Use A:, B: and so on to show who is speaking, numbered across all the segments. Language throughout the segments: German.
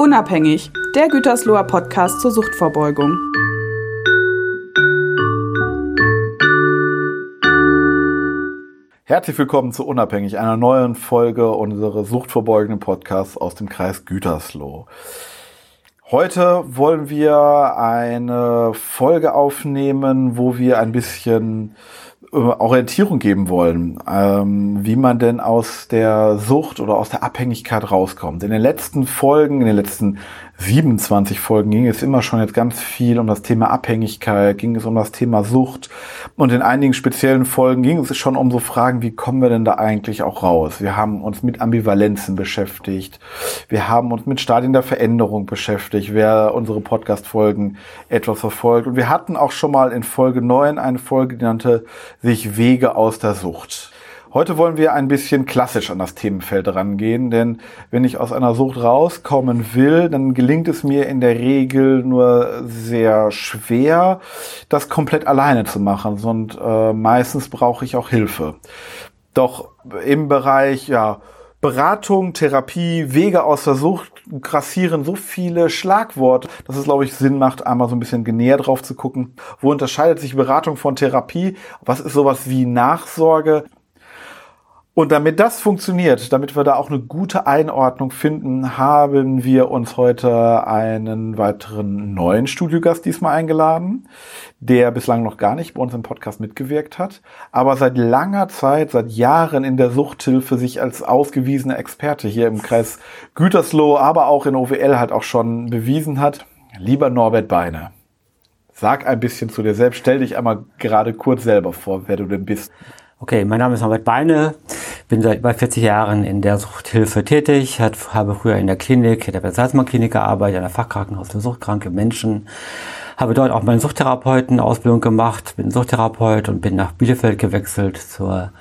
A: Unabhängig, der Gütersloher Podcast zur Suchtvorbeugung.
B: Herzlich willkommen zu Unabhängig, einer neuen Folge unseres suchtvorbeugenden Podcasts aus dem Kreis Gütersloh. Heute wollen wir eine Folge aufnehmen, wo wir ein bisschen Orientierung geben wollen, ähm, wie man denn aus der Sucht oder aus der Abhängigkeit rauskommt. In den letzten Folgen, in den letzten 27 Folgen ging es immer schon jetzt ganz viel um das Thema Abhängigkeit, ging es um das Thema Sucht und in einigen speziellen Folgen ging es schon um so Fragen, wie kommen wir denn da eigentlich auch raus? Wir haben uns mit Ambivalenzen beschäftigt, wir haben uns mit Stadien der Veränderung beschäftigt, wer unsere Podcast-Folgen etwas verfolgt und wir hatten auch schon mal in Folge 9 eine Folge, die nannte sich Wege aus der Sucht. Heute wollen wir ein bisschen klassisch an das Themenfeld rangehen, denn wenn ich aus einer Sucht rauskommen will, dann gelingt es mir in der Regel nur sehr schwer, das komplett alleine zu machen, und äh, meistens brauche ich auch Hilfe. Doch im Bereich ja, Beratung, Therapie, Wege aus der Sucht grassieren so viele Schlagworte, dass es, glaube ich, Sinn macht, einmal so ein bisschen näher drauf zu gucken. Wo unterscheidet sich Beratung von Therapie? Was ist sowas wie Nachsorge? Und damit das funktioniert, damit wir da auch eine gute Einordnung finden, haben wir uns heute einen weiteren neuen Studiogast diesmal eingeladen, der bislang noch gar nicht bei uns im Podcast mitgewirkt hat, aber seit langer Zeit, seit Jahren in der Suchthilfe sich als ausgewiesener Experte hier im Kreis Gütersloh, aber auch in OWL halt auch schon bewiesen hat. Lieber Norbert Beine, sag ein bisschen zu dir selbst, stell dich einmal gerade kurz selber vor, wer du denn bist.
C: Okay, mein Name ist Norbert Beine, bin seit über 40 Jahren in der Suchthilfe tätig, hat, habe früher in der Klinik, in der Salzmann Klinik gearbeitet, in der Fachkrankenhaus für suchtkranke Menschen, habe dort auch meine Suchtherapeuten-Ausbildung gemacht, bin Suchtherapeut und bin nach Bielefeld gewechselt zur,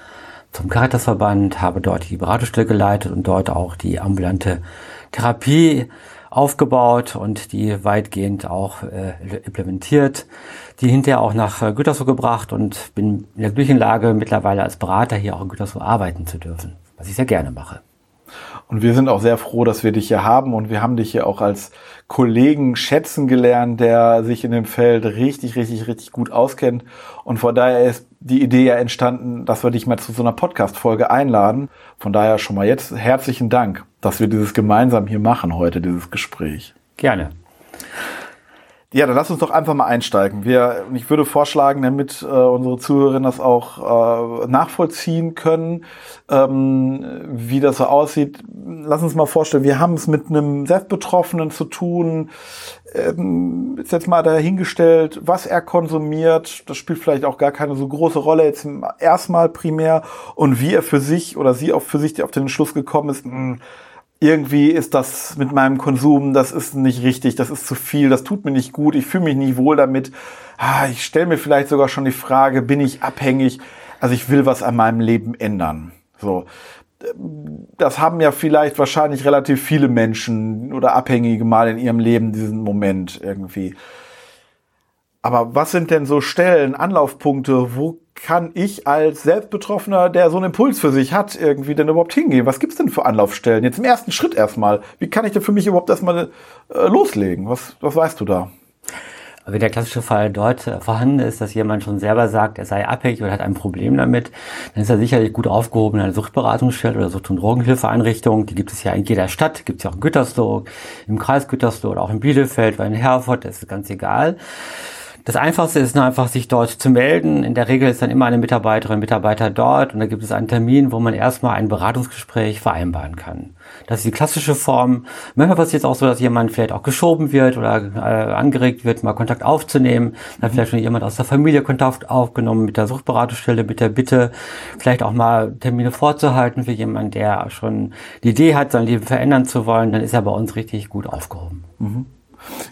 C: zum Caritasverband, habe dort die Beratungsstelle geleitet und dort auch die ambulante Therapie aufgebaut und die weitgehend auch äh, implementiert, die hinterher auch nach äh, Gütersloh gebracht und bin in der glücklichen Lage, mittlerweile als Berater hier auch in Gütersloh arbeiten zu dürfen, was ich sehr gerne mache.
B: Und wir sind auch sehr froh, dass wir dich hier haben und wir haben dich hier auch als Kollegen schätzen gelernt, der sich in dem Feld richtig, richtig, richtig gut auskennt. Und von daher ist die Idee ja entstanden, dass wir dich mal zu so einer Podcast-Folge einladen. Von daher schon mal jetzt herzlichen Dank, dass wir dieses gemeinsam hier machen heute, dieses Gespräch.
C: Gerne.
B: Ja, dann lass uns doch einfach mal einsteigen. Wir, ich würde vorschlagen, damit äh, unsere Zuhörerinnen das auch äh, nachvollziehen können, ähm, wie das so aussieht. Lass uns mal vorstellen, wir haben es mit einem Selbstbetroffenen zu tun. Ähm, ist jetzt mal dahingestellt, was er konsumiert. Das spielt vielleicht auch gar keine so große Rolle jetzt erstmal primär. Und wie er für sich oder sie auch für sich auf den Schluss gekommen ist, mh, hm, irgendwie ist das mit meinem Konsum, das ist nicht richtig, das ist zu viel, das tut mir nicht gut, ich fühle mich nicht wohl damit. Ah, ich stelle mir vielleicht sogar schon die Frage, bin ich abhängig? Also ich will was an meinem Leben ändern. So. Das haben ja vielleicht wahrscheinlich relativ viele Menschen oder Abhängige mal in ihrem Leben diesen Moment irgendwie. Aber was sind denn so Stellen, Anlaufpunkte, wo kann ich als Selbstbetroffener, der so einen Impuls für sich hat, irgendwie denn überhaupt hingehen? Was gibt's denn für Anlaufstellen? Jetzt im ersten Schritt erstmal. Wie kann ich denn für mich überhaupt erstmal äh, loslegen? Was, was weißt du da?
C: Wenn der klassische Fall dort äh, vorhanden ist, dass jemand schon selber sagt, er sei abhängig oder hat ein Problem damit, dann ist er sicherlich gut aufgehoben in einer Suchtberatungsstelle oder Sucht- und Drogenhilfeeinrichtung. Die gibt es ja in jeder Stadt, gibt es ja auch in Gütersloh, im Kreis Gütersloh oder auch in Bielefeld oder in Herford, das ist ganz egal. Das Einfachste ist einfach, sich dort zu melden. In der Regel ist dann immer eine Mitarbeiterin, Mitarbeiter dort und da gibt es einen Termin, wo man erstmal ein Beratungsgespräch vereinbaren kann. Das ist die klassische Form. Manchmal passiert es auch so, dass jemand vielleicht auch geschoben wird oder äh, angeregt wird, mal Kontakt aufzunehmen. Da hat vielleicht schon jemand aus der Familie Kontakt aufgenommen mit der Suchtberatungsstelle, mit der Bitte, vielleicht auch mal Termine vorzuhalten für jemanden, der schon die Idee hat, sein Leben verändern zu wollen. Dann ist er bei uns richtig gut aufgehoben.
B: Mhm.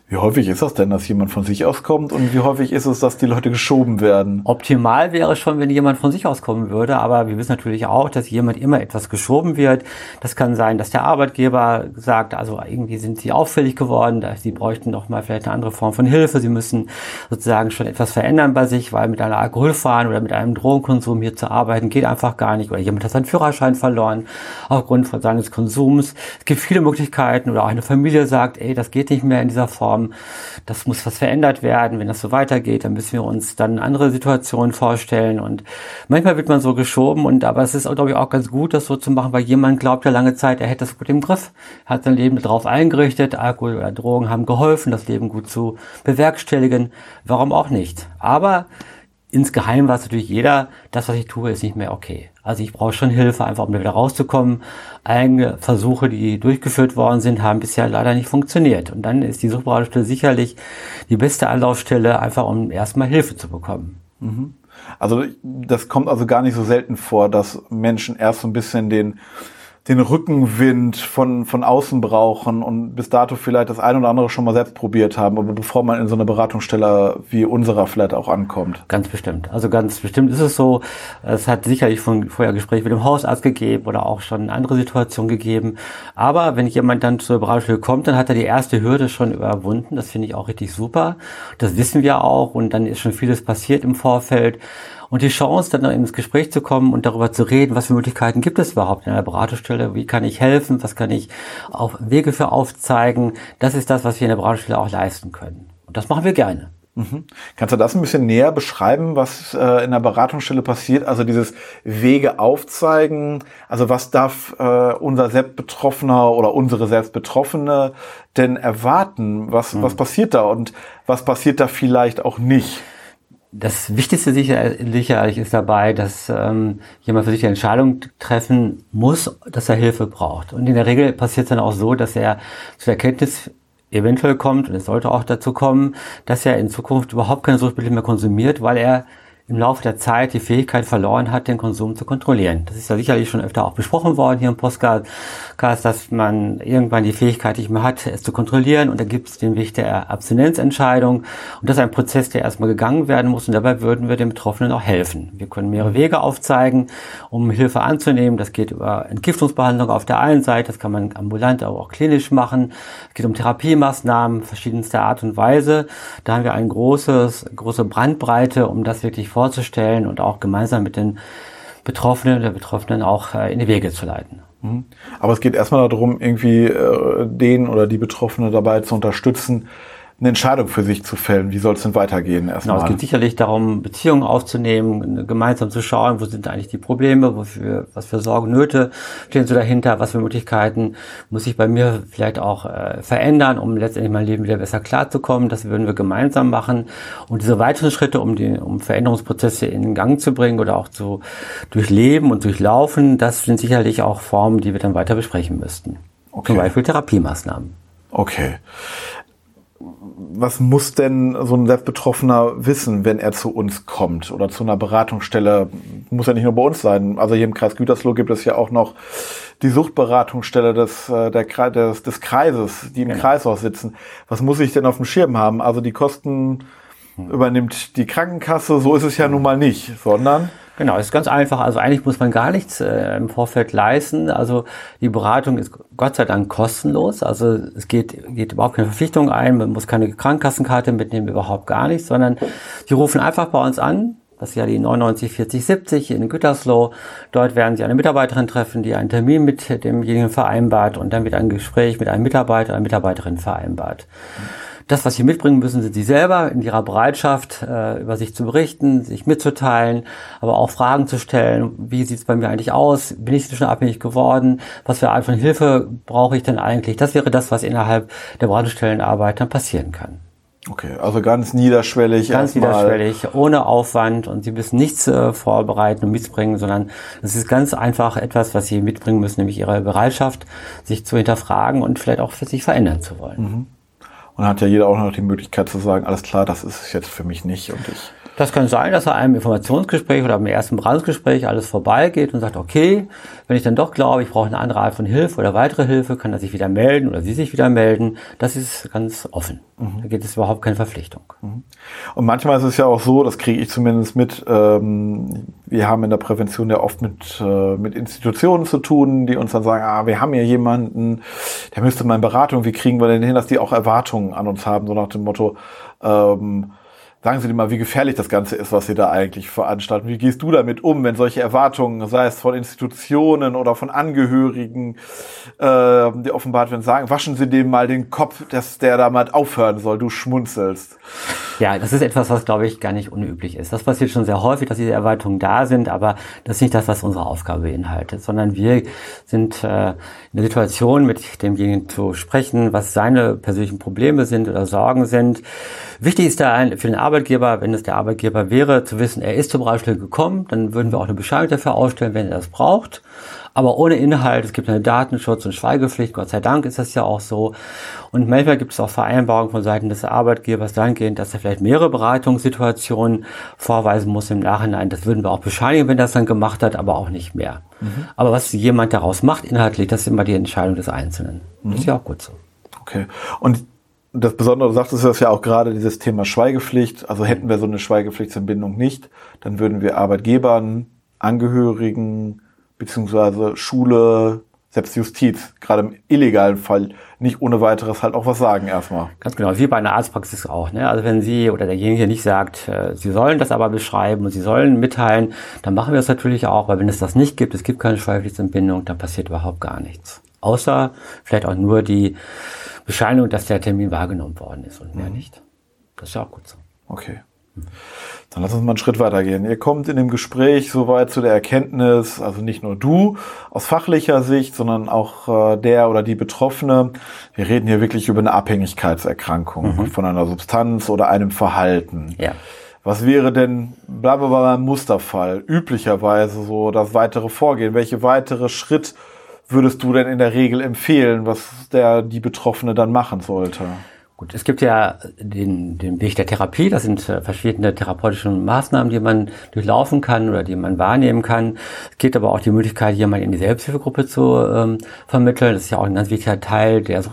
B: Wie häufig ist das denn, dass jemand von sich aus kommt und wie häufig ist es, dass die Leute geschoben werden?
C: Optimal wäre schon, wenn jemand von sich aus kommen würde, aber wir wissen natürlich auch, dass jemand immer etwas geschoben wird. Das kann sein, dass der Arbeitgeber sagt, also irgendwie sind sie auffällig geworden, sie bräuchten doch mal vielleicht eine andere Form von Hilfe, sie müssen sozusagen schon etwas verändern bei sich, weil mit einer Alkoholfahren oder mit einem Drogenkonsum hier zu arbeiten geht einfach gar nicht oder jemand hat seinen Führerschein verloren aufgrund seines Konsums. Es gibt viele Möglichkeiten oder auch eine Familie sagt, ey, das geht nicht mehr in dieser Form Form, das muss was verändert werden. Wenn das so weitergeht, dann müssen wir uns dann andere Situationen vorstellen. Und manchmal wird man so geschoben und aber es ist, glaube ich, auch ganz gut, das so zu machen, weil jemand glaubt ja lange Zeit, er hätte das gut im Griff, hat sein Leben darauf eingerichtet, Alkohol oder Drogen haben geholfen, das Leben gut zu bewerkstelligen. Warum auch nicht? Aber insgeheim weiß natürlich jeder, das, was ich tue, ist nicht mehr okay. Also ich brauche schon Hilfe, einfach um wieder rauszukommen. Einige Versuche, die durchgeführt worden sind, haben bisher leider nicht funktioniert. Und dann ist die Suchtberatungsstelle sicherlich die beste Anlaufstelle, einfach um erstmal Hilfe zu bekommen.
B: Mhm. Also das kommt also gar nicht so selten vor, dass Menschen erst so ein bisschen den den Rückenwind von, von außen brauchen und bis dato vielleicht das ein oder andere schon mal selbst probiert haben, aber bevor man in so eine Beratungsstelle wie unserer vielleicht auch ankommt.
C: Ganz bestimmt. Also ganz bestimmt ist es so. Es hat sicherlich von vorher Gespräch mit dem Hausarzt gegeben oder auch schon andere Situationen gegeben. Aber wenn jemand dann zur Beratungsstelle kommt, dann hat er die erste Hürde schon überwunden. Das finde ich auch richtig super. Das wissen wir auch und dann ist schon vieles passiert im Vorfeld. Und die Chance, dann ins Gespräch zu kommen und darüber zu reden, was für Möglichkeiten gibt es überhaupt in einer Beratungsstelle, wie kann ich helfen, was kann ich auch Wege für aufzeigen, das ist das, was wir in der Beratungsstelle auch leisten können. Und das machen wir gerne.
B: Mhm. Kannst du das ein bisschen näher beschreiben, was äh, in der Beratungsstelle passiert? Also dieses Wege aufzeigen. Also was darf äh, unser Selbstbetroffener oder unsere Selbstbetroffene denn erwarten? Was, mhm. was passiert da und was passiert da vielleicht auch nicht?
C: Das Wichtigste sicherlich ist dabei, dass ähm, jemand für sich die Entscheidung treffen muss, dass er Hilfe braucht. Und in der Regel passiert es dann auch so, dass er zu der Erkenntnis eventuell kommt, und es sollte auch dazu kommen, dass er in Zukunft überhaupt keine Suchtmittel mehr konsumiert, weil er im Laufe der Zeit die Fähigkeit verloren hat, den Konsum zu kontrollieren. Das ist ja sicherlich schon öfter auch besprochen worden hier im Postcard, dass man irgendwann die Fähigkeit nicht mehr hat, es zu kontrollieren und da gibt es den Weg der Abstinenzentscheidung und das ist ein Prozess, der erstmal gegangen werden muss und dabei würden wir den Betroffenen auch helfen. Wir können mehrere Wege aufzeigen, um Hilfe anzunehmen. Das geht über Entgiftungsbehandlung auf der einen Seite, das kann man ambulant, aber auch klinisch machen. Es geht um Therapiemaßnahmen verschiedenster Art und Weise. Da haben wir eine großes, große Brandbreite, um das wirklich vorzustellen und auch gemeinsam mit den Betroffenen der Betroffenen auch äh, in die Wege zu leiten.
B: Mhm. Aber es geht erstmal darum, irgendwie äh, den oder die Betroffene dabei zu unterstützen, eine Entscheidung für sich zu fällen. Wie soll es denn weitergehen
C: erstmal? Genau, es geht sicherlich darum, Beziehungen aufzunehmen, gemeinsam zu schauen, wo sind eigentlich die Probleme, wofür, was für Sorgen, Nöte stehen so dahinter, was für Möglichkeiten muss ich bei mir vielleicht auch äh, verändern, um letztendlich mein Leben wieder besser klarzukommen. Das würden wir gemeinsam machen. Und diese weiteren Schritte, um die, um Veränderungsprozesse in Gang zu bringen oder auch zu durchleben und durchlaufen, das sind sicherlich auch Formen, die wir dann weiter besprechen müssten. Okay. Zum Beispiel Therapiemaßnahmen.
B: Okay was muss denn so ein Selbstbetroffener wissen, wenn er zu uns kommt oder zu einer Beratungsstelle? Muss ja nicht nur bei uns sein. Also hier im Kreis Gütersloh gibt es ja auch noch die Suchtberatungsstelle des, äh, der, des, des Kreises, die im genau. Kreishaus sitzen. Was muss ich denn auf dem Schirm haben? Also die Kosten hm. übernimmt die Krankenkasse, so ist es ja nun mal nicht, sondern
C: Genau, es ist ganz einfach. Also eigentlich muss man gar nichts äh, im Vorfeld leisten. Also die Beratung ist Gott sei Dank kostenlos. Also es geht, geht überhaupt keine Verpflichtung ein. Man muss keine Krankenkassenkarte mitnehmen, überhaupt gar nichts, sondern die rufen einfach bei uns an. Das ist ja die 99 40 70 in Gütersloh. Dort werden Sie eine Mitarbeiterin treffen, die einen Termin mit demjenigen vereinbart und dann wird ein Gespräch mit einem Mitarbeiter, einer Mitarbeiterin vereinbart. Mhm. Das, was sie mitbringen müssen, sind sie selber in ihrer Bereitschaft, äh, über sich zu berichten, sich mitzuteilen, aber auch Fragen zu stellen. Wie sieht es bei mir eigentlich aus? Bin ich schon abhängig geworden? Was für Art von Hilfe brauche ich denn eigentlich? Das wäre das, was innerhalb der Beratungsstellenarbeit dann passieren kann.
B: Okay, also ganz niederschwellig.
C: Ganz niederschwellig, ohne Aufwand und Sie müssen nichts äh, vorbereiten und mitbringen, sondern es ist ganz einfach etwas, was Sie mitbringen müssen, nämlich Ihre Bereitschaft, sich zu hinterfragen und vielleicht auch für sich verändern zu wollen.
B: Mhm. Und hat ja jeder auch noch die Möglichkeit zu sagen, alles klar, das ist es jetzt für mich nicht und ich
C: Das kann sein, dass er einem Informationsgespräch oder im ersten Beratungsgespräch alles vorbeigeht und sagt, okay, wenn ich dann doch glaube, ich brauche eine andere Art von Hilfe oder weitere Hilfe, kann er sich wieder melden oder sie sich wieder melden. Das ist ganz offen. Mhm. Da geht es überhaupt keine Verpflichtung. Mhm.
B: Und manchmal ist es ja auch so, das kriege ich zumindest mit, ähm, wir haben in der Prävention ja oft mit, äh, mit Institutionen zu tun, die uns dann sagen, ah, wir haben hier jemanden, der müsste mal in Beratung, wie kriegen wir denn hin, dass die auch Erwartungen an uns haben, so nach dem Motto, ähm, Sagen Sie dir mal, wie gefährlich das Ganze ist, was Sie da eigentlich veranstalten. Wie gehst du damit um, wenn solche Erwartungen, sei es von Institutionen oder von Angehörigen, äh, die offenbart werden, sagen, waschen Sie dem mal den Kopf, dass der da mal aufhören soll, du schmunzelst.
C: Ja, das ist etwas, was, glaube ich, gar nicht unüblich ist. Das passiert schon sehr häufig, dass diese Erwartungen da sind, aber das ist nicht das, was unsere Aufgabe beinhaltet, sondern wir sind äh, in der Situation, mit demjenigen zu sprechen, was seine persönlichen Probleme sind oder Sorgen sind. Wichtig ist da für den Arbeitgeber, wenn es der Arbeitgeber wäre, zu wissen, er ist zum Beispiel gekommen, dann würden wir auch eine Bescheinigung dafür ausstellen, wenn er das braucht. Aber ohne Inhalt, es gibt eine Datenschutz- und Schweigepflicht, Gott sei Dank ist das ja auch so. Und manchmal gibt es auch Vereinbarungen von Seiten des Arbeitgebers dahingehend, dass er vielleicht mehrere Beratungssituationen vorweisen muss im Nachhinein. Das würden wir auch bescheinigen, wenn er das dann gemacht hat, aber auch nicht mehr. Mhm. Aber was jemand daraus macht inhaltlich, das ist immer die Entscheidung des Einzelnen. Mhm. Das ist ja auch gut so.
B: Okay. Und das Besondere, du sagtest das ja auch gerade, dieses Thema Schweigepflicht. Also hätten wir so eine Schweigepflichtsentbindung nicht, dann würden wir Arbeitgebern, Angehörigen, beziehungsweise Schule, selbst Justiz, gerade im illegalen Fall, nicht ohne weiteres halt auch was sagen erstmal.
C: Ganz genau, wie bei einer Arztpraxis auch. Ne? Also wenn Sie oder derjenige nicht sagt, äh, Sie sollen das aber beschreiben und Sie sollen mitteilen, dann machen wir das natürlich auch, weil wenn es das nicht gibt, es gibt keine Schweigepflichtsentbindung, dann passiert überhaupt gar nichts. Außer vielleicht auch nur die Bescheinigung, dass der Termin wahrgenommen worden ist und mehr mhm. nicht. Das ist ja auch gut so.
B: Okay. Dann lass uns mal einen Schritt weitergehen. Ihr kommt in dem Gespräch soweit zu der Erkenntnis, also nicht nur du aus fachlicher Sicht, sondern auch äh, der oder die Betroffene. Wir reden hier wirklich über eine Abhängigkeitserkrankung mhm. von einer Substanz oder einem Verhalten.
C: Ja.
B: Was wäre denn, bleiben wir beim Musterfall, üblicherweise so das weitere Vorgehen? Welche weitere Schritt würdest du denn in der Regel empfehlen, was der die Betroffene dann machen sollte?
C: Gut, es gibt ja den, den Weg der Therapie. Das sind äh, verschiedene therapeutische Maßnahmen, die man durchlaufen kann oder die man wahrnehmen kann. Es gibt aber auch die Möglichkeit, jemanden in die Selbsthilfegruppe zu ähm, vermitteln. Das ist ja auch ein ganz wichtiger Teil der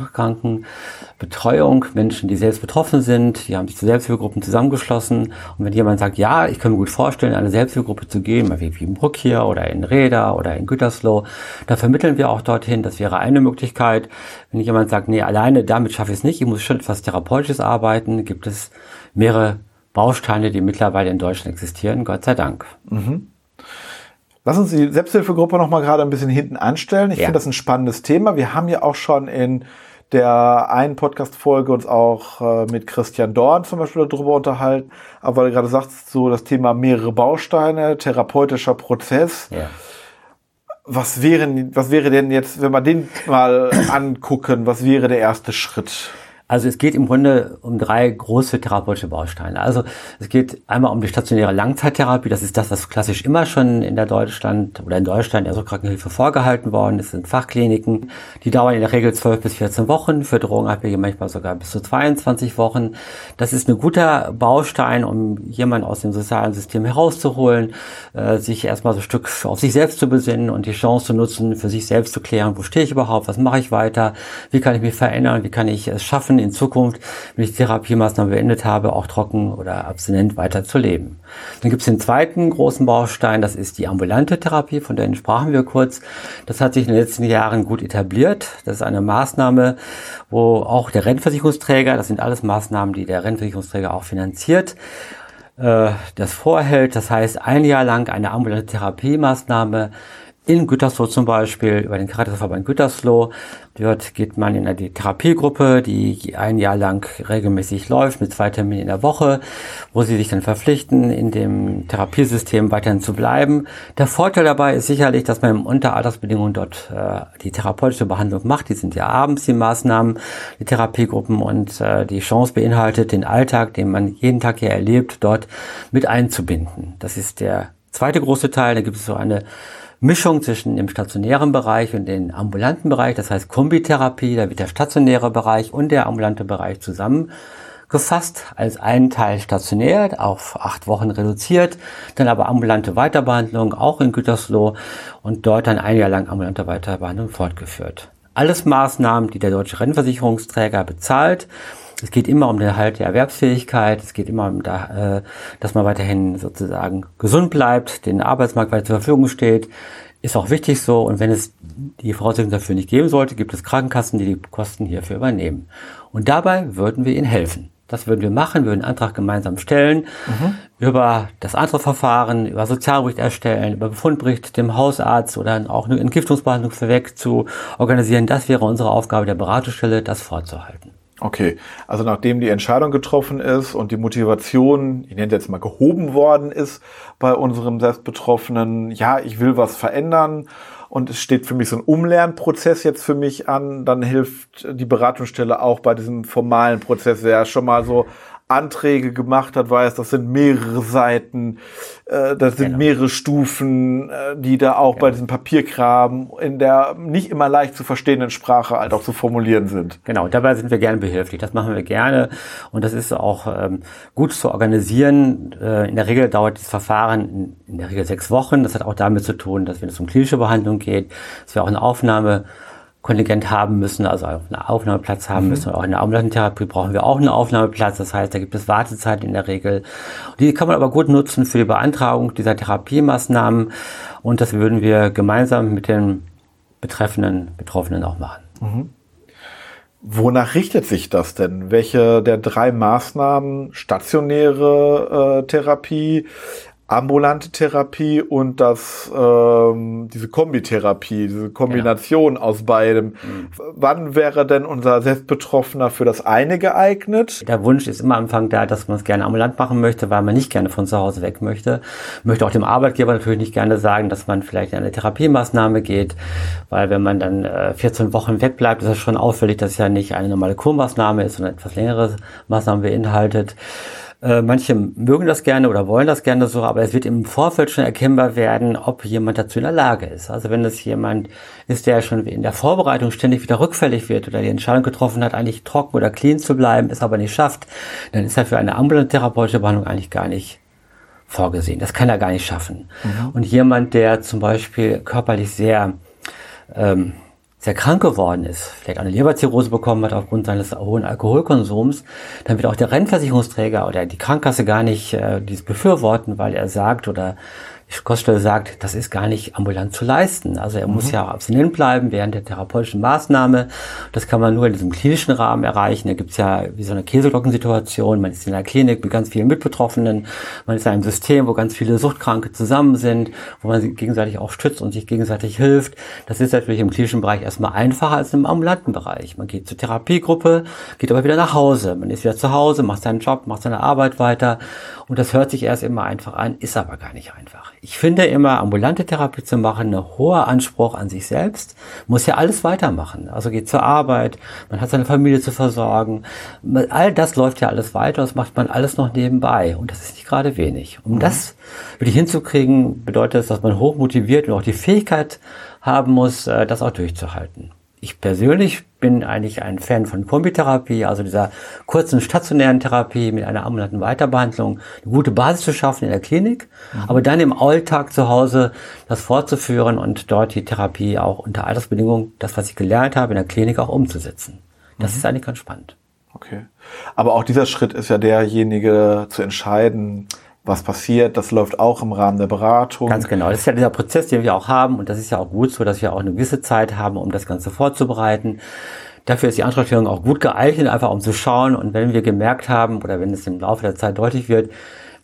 C: Suchtkrankenbetreuung. Menschen, die selbst betroffen sind, die haben sich zu Selbsthilfegruppen zusammengeschlossen. Und wenn jemand sagt, ja, ich kann mir gut vorstellen, in eine Selbsthilfegruppe zu gehen, wie, wie in Bruck hier oder in Reda oder in Gütersloh, da vermitteln wir auch dorthin. Das wäre eine Möglichkeit. Wenn jemand sagt, nee, alleine damit schaffe ich es nicht, ich muss schon etwas etwas Therapeutisches arbeiten, gibt es mehrere Bausteine, die mittlerweile in Deutschland existieren, Gott sei Dank. Mhm.
B: Lass uns die Selbsthilfegruppe noch mal gerade ein bisschen hinten anstellen. Ich ja. finde das ein spannendes Thema. Wir haben ja auch schon in der einen Podcast-Folge uns auch äh, mit Christian Dorn zum Beispiel darüber unterhalten. Aber weil du gerade sagst, so das Thema mehrere Bausteine, therapeutischer Prozess. Ja. Was wäre, was wäre denn jetzt, wenn wir den mal angucken, was wäre der erste Schritt?
C: Also es geht im Grunde um drei große therapeutische Bausteine. Also es geht einmal um die stationäre Langzeittherapie. Das ist das, was klassisch immer schon in der Deutschland oder in Deutschland der Suchtkrankenhilfe vorgehalten worden ist. Das sind Fachkliniken. Die dauern in der Regel 12 bis 14 Wochen, für Drogenabhängige manchmal sogar bis zu 22 Wochen. Das ist ein guter Baustein, um jemanden aus dem sozialen System herauszuholen, äh, sich erstmal so ein Stück auf sich selbst zu besinnen und die Chance zu nutzen, für sich selbst zu klären, wo stehe ich überhaupt, was mache ich weiter, wie kann ich mich verändern, wie kann ich es schaffen, schaffen, in Zukunft, wenn ich die Therapiemaßnahme beendet habe, auch trocken oder abstinent weiter zu leben. Dann gibt es den zweiten großen Baustein, das ist die ambulante Therapie, von der sprachen wir kurz. Das hat sich in den letzten Jahren gut etabliert. Das ist eine Maßnahme, wo auch der Rentenversicherungsträger, das sind alles Maßnahmen, die der Rentenversicherungsträger auch finanziert, äh, das vorhält. Das heißt, ein Jahr lang eine ambulante Therapiemaßnahme in Gütersloh zum Beispiel, über den Caritasverband Gütersloh. Dort geht man in eine Therapiegruppe, die ein Jahr lang regelmäßig läuft, mit zwei Terminen in der Woche, wo sie sich dann verpflichten, in dem Therapiesystem weiterhin zu bleiben. Der Vorteil dabei ist sicherlich, dass man unter Altersbedingungen dort äh, die therapeutische Behandlung macht. Die sind ja abends die Maßnahmen, die Therapiegruppen und äh, die Chance beinhaltet, den Alltag, den man jeden Tag hier erlebt, dort mit einzubinden. Das ist der zweite große Teil. Da gibt es so eine Mischung zwischen dem stationären Bereich und dem ambulanten Bereich, das heißt Kombitherapie, da wird der stationäre Bereich und der ambulante Bereich zusammen gefasst, als einen Teil stationiert, auf acht Wochen reduziert, dann aber ambulante Weiterbehandlung auch in Gütersloh und dort dann ein Jahr lang ambulante Weiterbehandlung fortgeführt. Alles Maßnahmen, die der deutsche Rentenversicherungsträger bezahlt. Es geht immer um den Erhalt der Erwerbsfähigkeit. Es geht immer um, da, äh, dass man weiterhin sozusagen gesund bleibt, den Arbeitsmarkt weiter zur Verfügung steht. Ist auch wichtig so. Und wenn es die Voraussetzungen dafür nicht geben sollte, gibt es Krankenkassen, die die Kosten hierfür übernehmen. Und dabei würden wir ihnen helfen. Das würden wir machen, würden einen Antrag gemeinsam stellen, mhm. über das Antragsverfahren, über Sozialbericht erstellen, über Befundbericht dem Hausarzt oder auch eine Entgiftungsbehandlung vorweg zu organisieren. Das wäre unsere Aufgabe der Beratungsstelle, das vorzuhalten.
B: Okay, also nachdem die Entscheidung getroffen ist und die Motivation, ich nenne jetzt mal gehoben worden ist bei unserem Selbstbetroffenen, ja, ich will was verändern und es steht für mich so ein Umlernprozess jetzt für mich an, dann hilft die Beratungsstelle auch bei diesem formalen Prozess, der schon mal so Anträge gemacht hat, weiß, das sind mehrere Seiten, äh, das sind genau. mehrere Stufen, äh, die da auch genau. bei diesem Papierkram in der nicht immer leicht zu verstehenden Sprache halt auch zu formulieren sind.
C: Genau, dabei sind wir gerne behilflich. Das machen wir gerne und das ist auch ähm, gut zu organisieren. Äh, in der Regel dauert das Verfahren in, in der Regel sechs Wochen. Das hat auch damit zu tun, dass wenn es um klinische Behandlung geht, dass wir auch eine Aufnahme Kontingent haben müssen, also einen Aufnahmeplatz haben mhm. müssen. Auch in der ambulanten brauchen wir auch einen Aufnahmeplatz. Das heißt, da gibt es Wartezeiten in der Regel. Die kann man aber gut nutzen für die Beantragung dieser Therapiemaßnahmen. Und das würden wir gemeinsam mit den betreffenden Betroffenen auch machen. Mhm.
B: Wonach richtet sich das denn? Welche der drei Maßnahmen, stationäre äh, Therapie, ambulante Therapie und das ähm, diese Kombitherapie, diese Kombination genau. aus beidem. Mhm. Wann wäre denn unser Selbstbetroffener für das eine geeignet?
C: Der Wunsch ist immer am Anfang da, dass man es gerne ambulant machen möchte, weil man nicht gerne von zu Hause weg möchte. Möchte auch dem Arbeitgeber natürlich nicht gerne sagen, dass man vielleicht in eine Therapiemaßnahme geht, weil wenn man dann äh, 14 Wochen wegbleibt, ist das schon auffällig, dass es ja nicht eine normale Kurmaßnahme ist, sondern etwas längere Maßnahmen beinhaltet. Äh, manche mögen das gerne oder wollen das gerne so, aber es wird im Vorfeld schon erkennbar werden, ob jemand dazu in der Lage ist. Also wenn es jemand ist, der schon in der Vorbereitung ständig wieder rückfällig wird oder die Entscheidung getroffen hat, eigentlich trocken oder clean zu bleiben, es aber nicht schafft, dann ist er für eine ambulante therapeutische Behandlung eigentlich gar nicht vorgesehen. Das kann er gar nicht schaffen. Mhm. Und jemand, der zum Beispiel körperlich sehr ähm, sehr krank geworden ist, vielleicht eine Leberzirrhose bekommen hat aufgrund seines hohen Alkoholkonsums, dann wird auch der Rennversicherungsträger oder die Krankenkasse gar nicht äh, dies befürworten, weil er sagt oder Koststelle sagt, das ist gar nicht ambulant zu leisten. Also er mhm. muss ja abstinent bleiben während der therapeutischen Maßnahme. Das kann man nur in diesem klinischen Rahmen erreichen. Da gibt's ja wie so eine Käseglockensituation. Man ist in einer Klinik mit ganz vielen Mitbetroffenen. Man ist in einem System, wo ganz viele Suchtkranke zusammen sind, wo man sich gegenseitig auch stützt und sich gegenseitig hilft. Das ist natürlich im klinischen Bereich erstmal einfacher als im ambulanten Bereich. Man geht zur Therapiegruppe, geht aber wieder nach Hause. Man ist wieder zu Hause, macht seinen Job, macht seine Arbeit weiter. Und das hört sich erst immer einfach an, ist aber gar nicht einfach. Ich finde immer, ambulante Therapie zu machen, eine hohe Anspruch an sich selbst, muss ja alles weitermachen. Also geht zur Arbeit, man hat seine Familie zu versorgen. All das läuft ja alles weiter, das macht man alles noch nebenbei. Und das ist nicht gerade wenig. Um mhm. das wirklich hinzukriegen, bedeutet es, dass man hoch motiviert und auch die Fähigkeit haben muss, äh, das auch durchzuhalten. Ich persönlich bin eigentlich ein Fan von Kombitherapie, also dieser kurzen stationären Therapie mit einer ambulanten Weiterbehandlung, eine gute Basis zu schaffen in der Klinik, mhm. aber dann im Alltag zu Hause das fortzuführen und dort die Therapie auch unter Altersbedingungen, das, was ich gelernt habe, in der Klinik auch umzusetzen. Das mhm. ist eigentlich ganz spannend.
B: Okay. Aber auch dieser Schritt ist ja derjenige zu entscheiden, was passiert. Das läuft auch im Rahmen der Beratung.
C: Ganz genau. Das ist ja dieser Prozess, den wir auch haben. Und das ist ja auch gut so, dass wir auch eine gewisse Zeit haben, um das Ganze vorzubereiten. Dafür ist die Antragstellung auch gut geeignet, einfach um zu schauen. Und wenn wir gemerkt haben oder wenn es im Laufe der Zeit deutlich wird,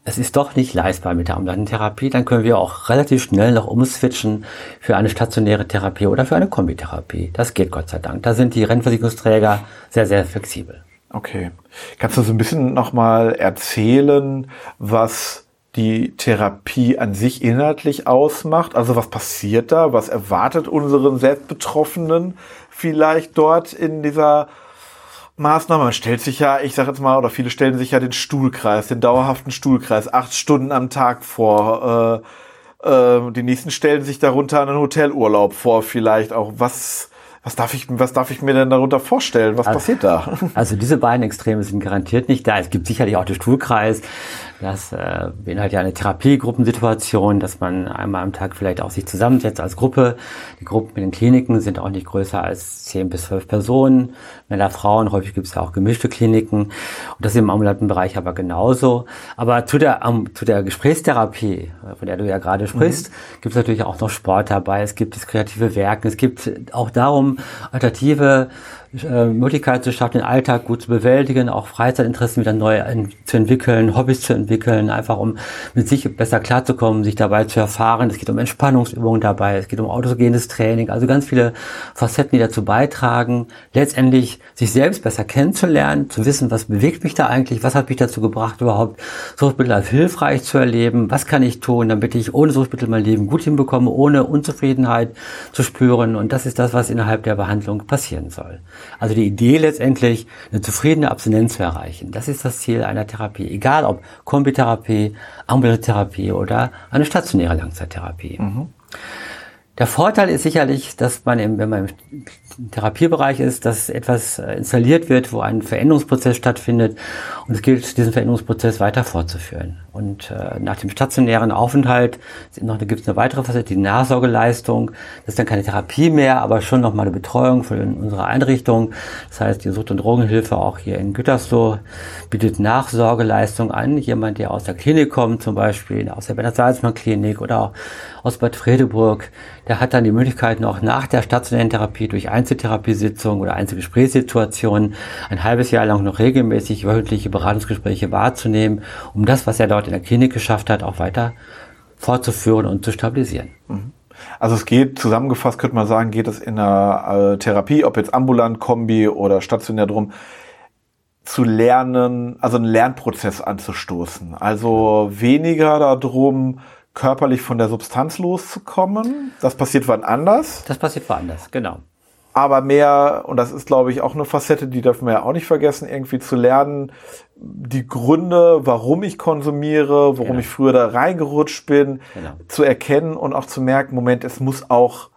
C: es ist doch nicht leistbar mit der ambulanten Therapie, dann können wir auch relativ schnell noch umswitchen für eine stationäre Therapie oder für eine Kombitherapie. Das geht Gott sei Dank. Da sind die Rennversicherungsträger sehr, sehr flexibel.
B: Okay. Kannst du so ein bisschen nochmal erzählen, was die Therapie an sich inhaltlich ausmacht? Also was passiert da? Was erwartet unseren Selbstbetroffenen vielleicht dort in dieser Maßnahme? Man stellt sich ja, ich sage jetzt mal, oder viele stellen sich ja den Stuhlkreis, den dauerhaften Stuhlkreis, acht Stunden am Tag vor. Äh, äh, die nächsten stellen sich darunter einen Hotelurlaub vor, vielleicht auch. Was Was darf ich, was darf ich mir denn darunter vorstellen? Was
C: also,
B: passiert da?
C: Also diese beiden Extreme sind garantiert nicht da. Es gibt sicherlich auch den Stuhlkreis. Das äh, beinhaltet ja eine Therapiegruppensituation, dass man einmal am Tag vielleicht auch sich zusammensetzt als Gruppe. Die Gruppen in den Kliniken sind auch nicht größer als zehn bis zwölf Personen. Männer, Frauen, häufig gibt es ja auch gemischte Kliniken. Und das ist im ambulanten Bereich aber genauso. Aber zu der, um, zu der Gesprächstherapie, von der du ja gerade sprichst, mhm. gibt es natürlich auch noch Sport dabei. Es gibt das kreative Werken. Es gibt auch darum alternative äh, Möglichkeit zu schaffen, den Alltag gut zu bewältigen, auch Freizeitinteressen wieder neu zu entwickeln, Hobbys zu entwickeln, einfach um mit sich besser klarzukommen, sich dabei zu erfahren. Es geht um Entspannungsübungen dabei, es geht um autogenes Training, also ganz viele Facetten, die dazu beitragen, letztendlich sich selbst besser kennenzulernen, zu wissen, was bewegt mich da eigentlich, was hat mich dazu gebracht, überhaupt Suchtmittel als hilfreich zu erleben, was kann ich tun, damit ich ohne Suchtmittel mein Leben gut hinbekomme, ohne Unzufriedenheit zu spüren. Und das ist das, was innerhalb der Behandlung passieren soll. Also die Idee letztendlich, eine zufriedene Abstinenz zu erreichen. Das ist das Ziel einer Therapie. Egal ob Kombitherapie, ambulante Therapie oder eine stationäre Langzeittherapie. Mhm. Der Vorteil ist sicherlich, dass man, im, wenn man im Therapiebereich ist, dass etwas äh, installiert wird, wo ein Veränderungsprozess stattfindet und es gilt, diesen Veränderungsprozess weiter fortzuführen. Und äh, nach dem stationären Aufenthalt gibt es eine weitere Facette, die Nachsorgeleistung. Das ist dann keine Therapie mehr, aber schon nochmal eine Betreuung für unsere Einrichtung. Das heißt, die Sucht- und Drogenhilfe auch hier in Gütersloh bietet Nachsorgeleistung an. Jemand, der aus der Klinik kommt, zum Beispiel aus der Bernhard Salzmann Klinik oder auch aus Bad Fredeburg, der hat dann die Möglichkeit, noch nach der stationären Therapie durch Einzeltherapiesitzungen oder Einzelgesprächssituationen ein halbes Jahr lang noch regelmäßig wöchentliche Beratungsgespräche wahrzunehmen, um das, was er dort in der Klinik geschafft hat, auch weiter fortzuführen und zu stabilisieren.
B: Mhm. Also es geht, zusammengefasst könnte man sagen, geht es in der äh, Therapie, ob jetzt ambulant, Kombi oder stationär drum, zu lernen, also einen Lernprozess anzustoßen. Also weniger darum, körperlich von der Substanz loszukommen. Das passiert wann anders.
C: Das passiert woanders, genau.
B: Aber mehr, und das ist, glaube ich, auch eine Facette, die dürfen wir ja auch nicht vergessen, irgendwie zu lernen, die Gründe, warum ich konsumiere, warum genau. ich früher da reingerutscht bin, genau. zu erkennen und auch zu merken, Moment, es muss auch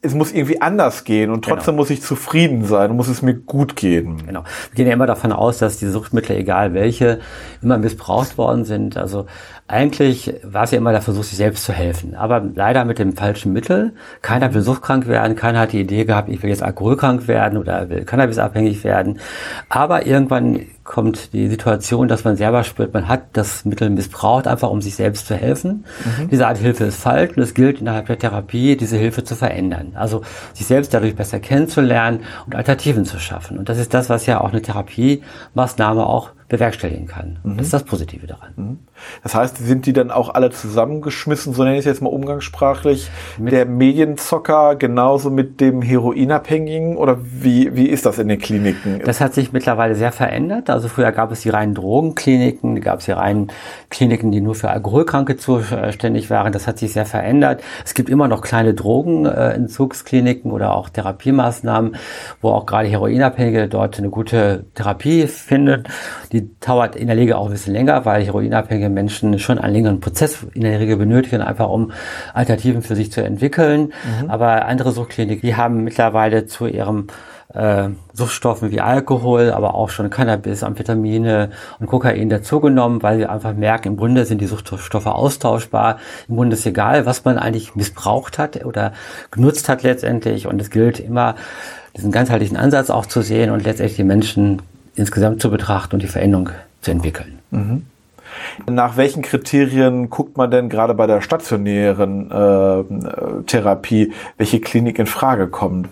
B: es muss irgendwie anders gehen und trotzdem genau. muss ich zufrieden sein, muss es mir gut gehen.
C: Genau. Wir gehen ja immer davon aus, dass die Suchtmittel, egal welche, immer missbraucht worden sind. Also eigentlich war es ja immer der Versuch, sich selbst zu helfen. Aber leider mit dem falschen Mittel. Keiner will suchtkrank werden, keiner hat die Idee gehabt, ich will jetzt alkoholkrank werden oder will cannabisabhängig werden. Aber irgendwann kommt die Situation, dass man selber spürt, man hat das Mittel missbraucht, einfach um sich selbst zu helfen. Mhm. Diese Art Hilfe ist falsch und es gilt innerhalb der Therapie, diese Hilfe zu verändern. Also sich selbst dadurch besser kennenzulernen und Alternativen zu schaffen. Und das ist das, was ja auch eine Therapiemaßnahme auch bewerkstelligen kann. Mhm. Das ist das Positive daran. Mhm.
B: Das heißt, sind die dann auch alle zusammengeschmissen, so nenne ich es jetzt mal umgangssprachlich, mit der Medienzocker genauso mit dem Heroinabhängigen oder wie, wie ist das in den Kliniken?
C: Das hat sich mittlerweile sehr verändert. Also früher gab es die reinen Drogenkliniken, gab es die reinen Kliniken, die nur für Alkoholkranke zuständig waren. Das hat sich sehr verändert. Es gibt immer noch kleine Drogenentzugskliniken oder auch Therapiemaßnahmen, wo auch gerade Heroinabhängige dort eine gute Therapie findet. Die die dauert in der Regel auch ein bisschen länger, weil heroinabhängige Menschen schon einen längeren Prozess in der Regel benötigen, einfach um Alternativen für sich zu entwickeln. Mhm. Aber andere Suchtkliniken, die haben mittlerweile zu ihrem äh, Suchtstoffen wie Alkohol, aber auch schon Cannabis, Amphetamine und Kokain dazugenommen, weil sie einfach merken, im Grunde sind die Suchtstoffe austauschbar. Im Grunde ist egal, was man eigentlich missbraucht hat oder genutzt hat letztendlich. Und es gilt immer, diesen ganzheitlichen Ansatz auch zu sehen und letztendlich die Menschen insgesamt zu betrachten und die Veränderung zu entwickeln. Mhm.
B: Nach welchen Kriterien guckt man denn gerade bei der stationären äh, Therapie, welche Klinik in Frage kommt?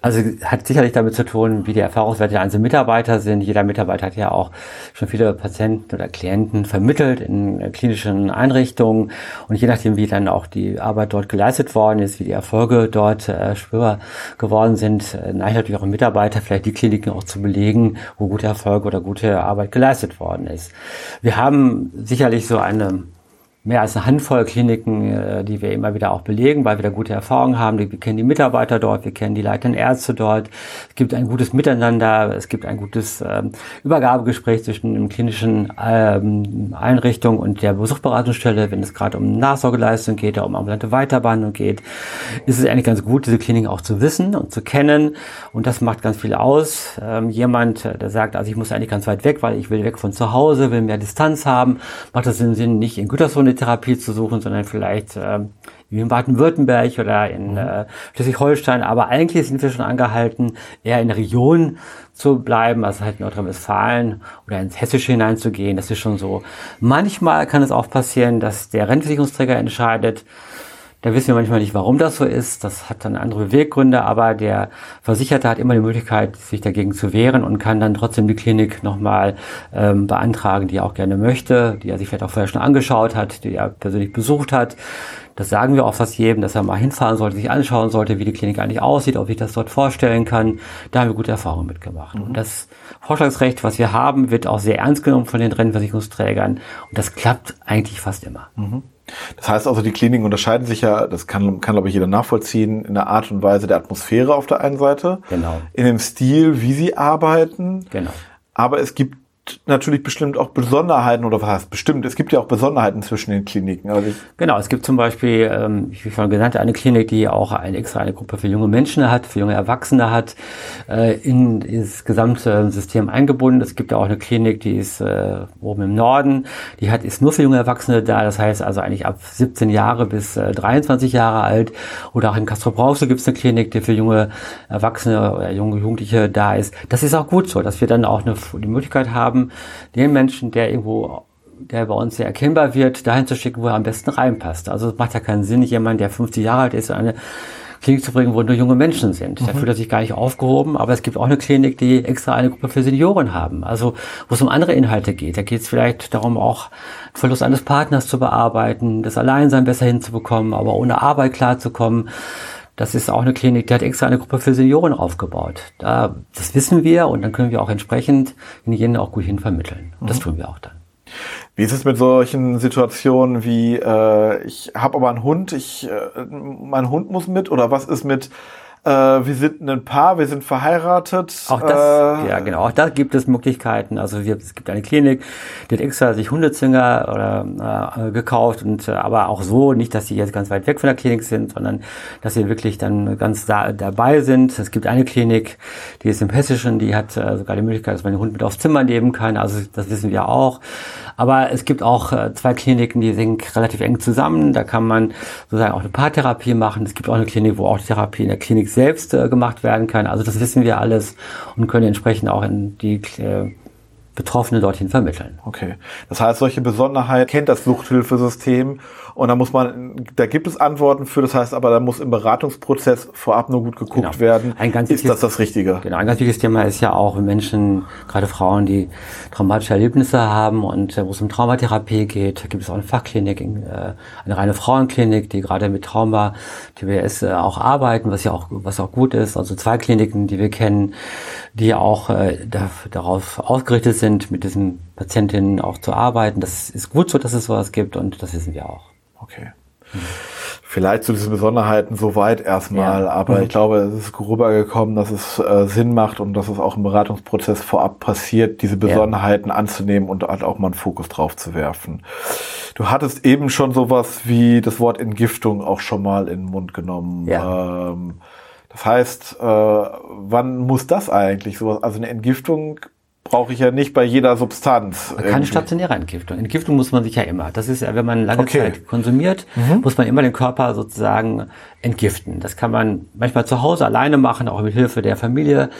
C: Also hat sicherlich damit zu tun, wie die Erfahrungswerte der einzelnen Mitarbeiter sind. Jeder Mitarbeiter hat ja auch schon viele Patienten oder Klienten vermittelt in klinischen Einrichtungen. Und je nachdem, wie dann auch die Arbeit dort geleistet worden ist, wie die Erfolge dort äh, spürbar geworden sind, äh, neigt natürlich auch Mitarbeiter vielleicht die Kliniken auch zu belegen, wo gute Erfolge oder gute Arbeit geleistet worden ist. Wir haben sicherlich so eine mehr als eine Handvoll Kliniken, äh, die wir immer wieder auch belegen, weil wir da gute Erfahrungen haben. Wir kennen die Mitarbeiter dort, wir kennen die leitenden Ärzte dort. Es gibt ein gutes Miteinander, es gibt ein gutes ähm, Übergabegespräch zwischen dem klinischen ähm, Einrichtung und der Besuchsberatungsstelle, wenn es gerade um Nachsorgeleistung geht, um ambulante Weiterbehandlung geht, ist es eigentlich ganz gut, diese Kliniken auch zu wissen und zu kennen. Und das macht ganz viel aus. Ähm, jemand, der sagt, also ich muss eigentlich ganz weit weg, weil ich will weg von zu Hause, will mehr Distanz haben, macht das im Sinn, nicht in Gütersloh Therapie zu suchen, sondern vielleicht äh, wie in Baden-Württemberg oder in mhm. äh, Schleswig-Holstein. Aber eigentlich sind wir schon angehalten, eher in der Region zu bleiben, also halt Nordrhein-Westfalen oder ins Hessische hineinzugehen. Das ist schon so. Manchmal kann es auch passieren, dass der Rentenversicherungsträger entscheidet, da wissen wir manchmal nicht, warum das so ist. Das hat dann andere Beweggründe, aber der Versicherte hat immer die Möglichkeit, sich dagegen zu wehren und kann dann trotzdem die Klinik nochmal ähm, beantragen, die er auch gerne möchte, die er sich vielleicht auch vorher schon angeschaut hat, die er persönlich besucht hat. Das sagen wir auch fast jedem, dass er mal hinfahren sollte, sich anschauen sollte, wie die Klinik eigentlich aussieht, ob ich das dort vorstellen kann. Da haben wir gute Erfahrungen mitgemacht. Mhm. Und das Vorschlagsrecht, was wir haben, wird auch sehr ernst genommen von den Rentenversicherungsträgern. Und das klappt eigentlich fast immer.
B: Mhm. Das heißt also, die Kliniken unterscheiden sich ja, das kann, kann glaube ich jeder nachvollziehen, in der Art und Weise der Atmosphäre auf der einen Seite,
C: genau.
B: in dem Stil, wie sie arbeiten.
C: Genau.
B: Aber es gibt natürlich bestimmt auch Besonderheiten oder was heißt bestimmt? Es gibt ja auch Besonderheiten zwischen den Kliniken.
C: Also genau, es gibt zum Beispiel, ähm, wie schon genannt, eine Klinik, die auch eine extra eine Gruppe für junge Menschen hat, für junge Erwachsene hat, äh, in das gesamte System eingebunden. Es gibt ja auch eine Klinik, die ist äh, oben im Norden, die hat ist nur für junge Erwachsene da. Das heißt also eigentlich ab 17 Jahre bis äh, 23 Jahre alt. Oder auch in Castro Brauxel gibt es eine Klinik, die für junge Erwachsene oder junge Jugendliche da ist. Das ist auch gut so, dass wir dann auch eine, die Möglichkeit haben haben, den Menschen, der irgendwo der bei uns sehr erkennbar wird, dahin zu schicken, wo er am besten reinpasst. Also es macht ja keinen Sinn, jemand, der 50 Jahre alt ist, in eine Klinik zu bringen, wo nur junge Menschen sind. Mhm. Da fühlt er sich gar nicht aufgehoben, aber es gibt auch eine Klinik, die extra eine Gruppe für Senioren haben, also wo es um andere Inhalte geht. Da geht es vielleicht darum, auch Verlust eines Partners zu bearbeiten, das Alleinsein besser hinzubekommen, aber ohne Arbeit klarzukommen. Das ist auch eine Klinik, die hat extra eine Gruppe für Senioren aufgebaut. Da, das wissen wir und dann können wir auch entsprechend jenen auch gut hin vermitteln. Mhm. Das tun wir auch dann.
B: Wie ist es mit solchen Situationen wie, äh, ich habe aber einen Hund, ich, äh, mein Hund muss mit oder was ist mit äh, wir sind ein Paar, wir sind verheiratet.
C: Auch das, äh, ja genau, auch da gibt es Möglichkeiten. Also wir, es gibt eine Klinik, die hat extra sich Hundezünger oder, äh, gekauft und äh, aber auch so, nicht, dass sie jetzt ganz weit weg von der Klinik sind, sondern dass sie wirklich dann ganz da, dabei sind. Es gibt eine Klinik, die ist im Hessischen, die hat äh, sogar die Möglichkeit, dass man den Hund mit aufs Zimmer nehmen kann. Also das wissen wir auch. Aber es gibt auch äh, zwei Kliniken, die sind relativ eng zusammen. Da kann man sozusagen auch eine Paartherapie machen. Es gibt auch eine Klinik, wo auch die Therapie in der Klinik selbst äh, gemacht werden kann. Also das wissen wir alles und können entsprechend auch in die äh, Betroffene dorthin vermitteln.
B: Okay. Das heißt, solche Besonderheit kennt das Suchthilfesystem und da muss man, da gibt es Antworten für, das heißt aber, da muss im Beratungsprozess vorab nur gut geguckt genau. werden.
C: Ein ganz ist das das Richtige? Genau, ein ganz wichtiges Thema ist ja auch, Menschen, gerade Frauen, die traumatische Erlebnisse haben und äh, wo es um Traumatherapie geht, gibt es auch eine Fachklinik, äh, eine reine Frauenklinik, die gerade mit Trauma, TBS äh, auch arbeiten, was ja auch, was auch gut ist. Also zwei Kliniken, die wir kennen, die auch da, darauf ausgerichtet sind, mit diesen Patientinnen auch zu arbeiten. Das ist gut so, dass es sowas gibt und das wissen wir auch.
B: Okay. Vielleicht zu diesen Besonderheiten soweit erstmal, ja. aber mhm. ich glaube, es ist rübergekommen, dass es äh, Sinn macht und dass es auch im Beratungsprozess vorab passiert, diese Besonderheiten ja. anzunehmen und halt auch mal einen Fokus drauf zu werfen. Du hattest eben schon sowas wie das Wort Entgiftung auch schon mal in den Mund genommen. Ja. Ähm, das heißt, äh, wann muss das eigentlich sowas? Also eine Entgiftung brauche ich ja nicht bei jeder Substanz.
C: Keine irgendwie. stationäre Entgiftung. Entgiftung muss man sich ja immer. Das ist ja, wenn man lange okay. Zeit konsumiert, mhm. muss man immer den Körper sozusagen entgiften. Das kann man manchmal zu Hause alleine machen, auch mit Hilfe der Familie.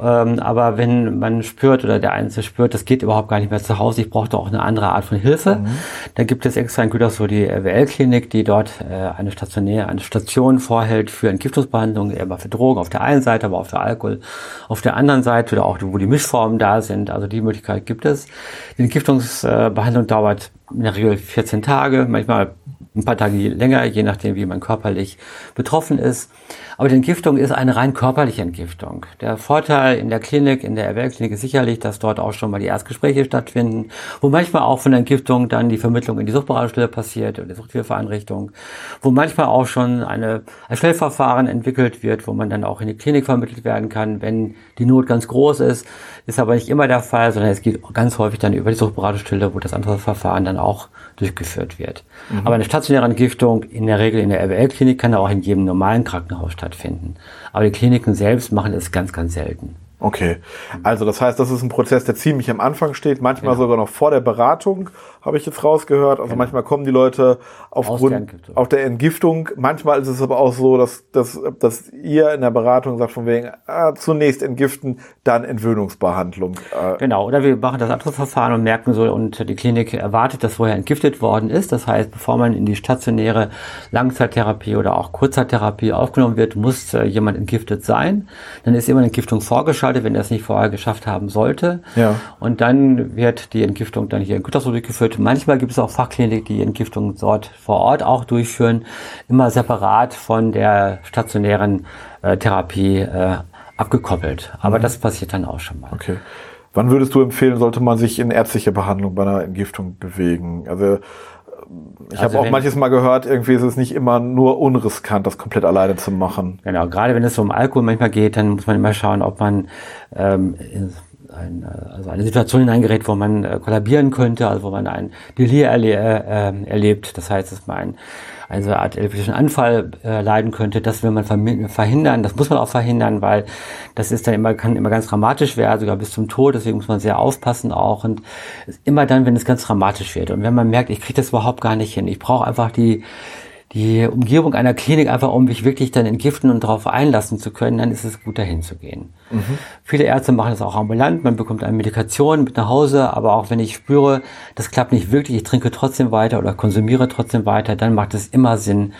C: Ähm, aber wenn man spürt oder der Einzelne spürt, das geht überhaupt gar nicht mehr zu Hause, ich brauche doch auch eine andere Art von Hilfe, mhm. dann gibt es extra in Gütersloh die RWL-Klinik, die dort äh, eine stationäre, eine Station vorhält für Entgiftungsbehandlung, immer für Drogen auf der einen Seite, aber auch für Alkohol auf der anderen Seite oder auch wo die Mischformen da sind. Also die Möglichkeit gibt es. Die Entgiftungsbehandlung dauert in der Regel 14 Tage, manchmal ein paar Tage länger, je nachdem, wie man körperlich betroffen ist. Aber die Entgiftung ist eine rein körperliche Entgiftung. Der Vorteil in der Klinik, in der RWL-Klinik ist sicherlich, dass dort auch schon mal die Erstgespräche stattfinden, wo manchmal auch von der Entgiftung dann die Vermittlung in die Suchtberatungsstelle passiert oder die Suchthilfeeinrichtung, wo manchmal auch schon eine, ein Schnellverfahren entwickelt wird, wo man dann auch in die Klinik vermittelt werden kann, wenn die Not ganz groß ist. Ist aber nicht immer der Fall, sondern es geht ganz häufig dann über die Suchtberatungsstelle, wo das andere Verfahren dann auch durchgeführt wird. Mhm. Aber eine stationäre Entgiftung in der Regel in der RWL-Klinik kann auch in jedem normalen Krankenhaus stattfinden. Aber die Kliniken selbst machen es ganz, ganz selten.
B: Okay, also das heißt, das ist ein Prozess, der ziemlich am Anfang steht, manchmal genau. sogar noch vor der Beratung, habe ich jetzt rausgehört. Also genau. manchmal kommen die Leute aufgrund der auf der Entgiftung. Manchmal ist es aber auch so, dass, dass, dass ihr in der Beratung sagt von wegen ah, zunächst entgiften, dann Entwöhnungsbehandlung.
C: Äh. Genau, oder wir machen das andere Verfahren und merken so, und die Klinik erwartet, dass vorher entgiftet worden ist. Das heißt, bevor man in die stationäre Langzeittherapie oder auch Kurzzeittherapie aufgenommen wird, muss äh, jemand entgiftet sein. Dann ist immer eine Entgiftung vorgeschaltet schade, wenn er es nicht vorher geschafft haben sollte. Ja. Und dann wird die Entgiftung dann hier in Gütersloh durchgeführt. Manchmal gibt es auch Fachkliniken, die Entgiftung dort vor Ort auch durchführen, immer separat von der stationären äh, Therapie äh, abgekoppelt. Aber mhm. das passiert dann auch schon mal.
B: Okay. Wann würdest du empfehlen, sollte man sich in ärztliche Behandlung bei einer Entgiftung bewegen? Also ich also habe auch manches Mal gehört, irgendwie ist es nicht immer nur unriskant, das komplett alleine zu machen.
C: Genau, gerade wenn es um Alkohol manchmal geht, dann muss man immer schauen, ob man ähm, ein, also eine Situation hineingerät, wo man äh, kollabieren könnte, also wo man ein Delir erle äh, erlebt. Das heißt, dass man ein eine Art epileptischen Anfall äh, leiden könnte. Das will man verhindern, das muss man auch verhindern, weil das ist dann immer, kann immer ganz dramatisch werden, sogar bis zum Tod, deswegen muss man sehr aufpassen auch. Und immer dann, wenn es ganz dramatisch wird. Und wenn man merkt, ich kriege das überhaupt gar nicht hin, ich brauche einfach die die Umgebung einer Klinik einfach, um mich wirklich dann entgiften und darauf einlassen zu können, dann ist es gut, dahin zu gehen. Mhm. Viele Ärzte machen das auch ambulant, man bekommt eine Medikation mit nach Hause, aber auch wenn ich spüre, das klappt nicht wirklich, ich trinke trotzdem weiter oder konsumiere trotzdem weiter, dann macht es immer Sinn,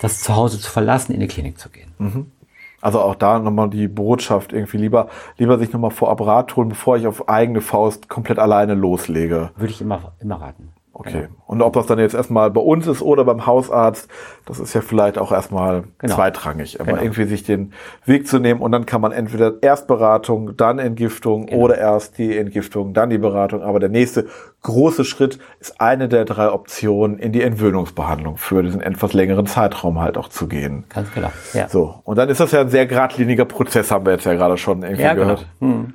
C: das zu Hause zu verlassen, in die Klinik zu gehen. Mhm.
B: Also auch da nochmal die Botschaft irgendwie lieber, lieber sich nochmal vorab Rat holen, bevor ich auf eigene Faust komplett alleine loslege.
C: Würde ich immer, immer raten.
B: Okay. Genau. Und ob das dann jetzt erstmal bei uns ist oder beim Hausarzt, das ist ja vielleicht auch erstmal genau. zweitrangig. Aber genau. irgendwie sich den Weg zu nehmen und dann kann man entweder erst Beratung, dann Entgiftung genau. oder erst die Entgiftung, dann die Beratung. Aber der nächste große Schritt ist eine der drei Optionen in die Entwöhnungsbehandlung für diesen etwas längeren Zeitraum halt auch zu gehen.
C: Ganz genau.
B: Ja. So. Und dann ist das ja ein sehr geradliniger Prozess, haben wir jetzt ja gerade schon irgendwie ja, gehört.
C: Genau. Hm.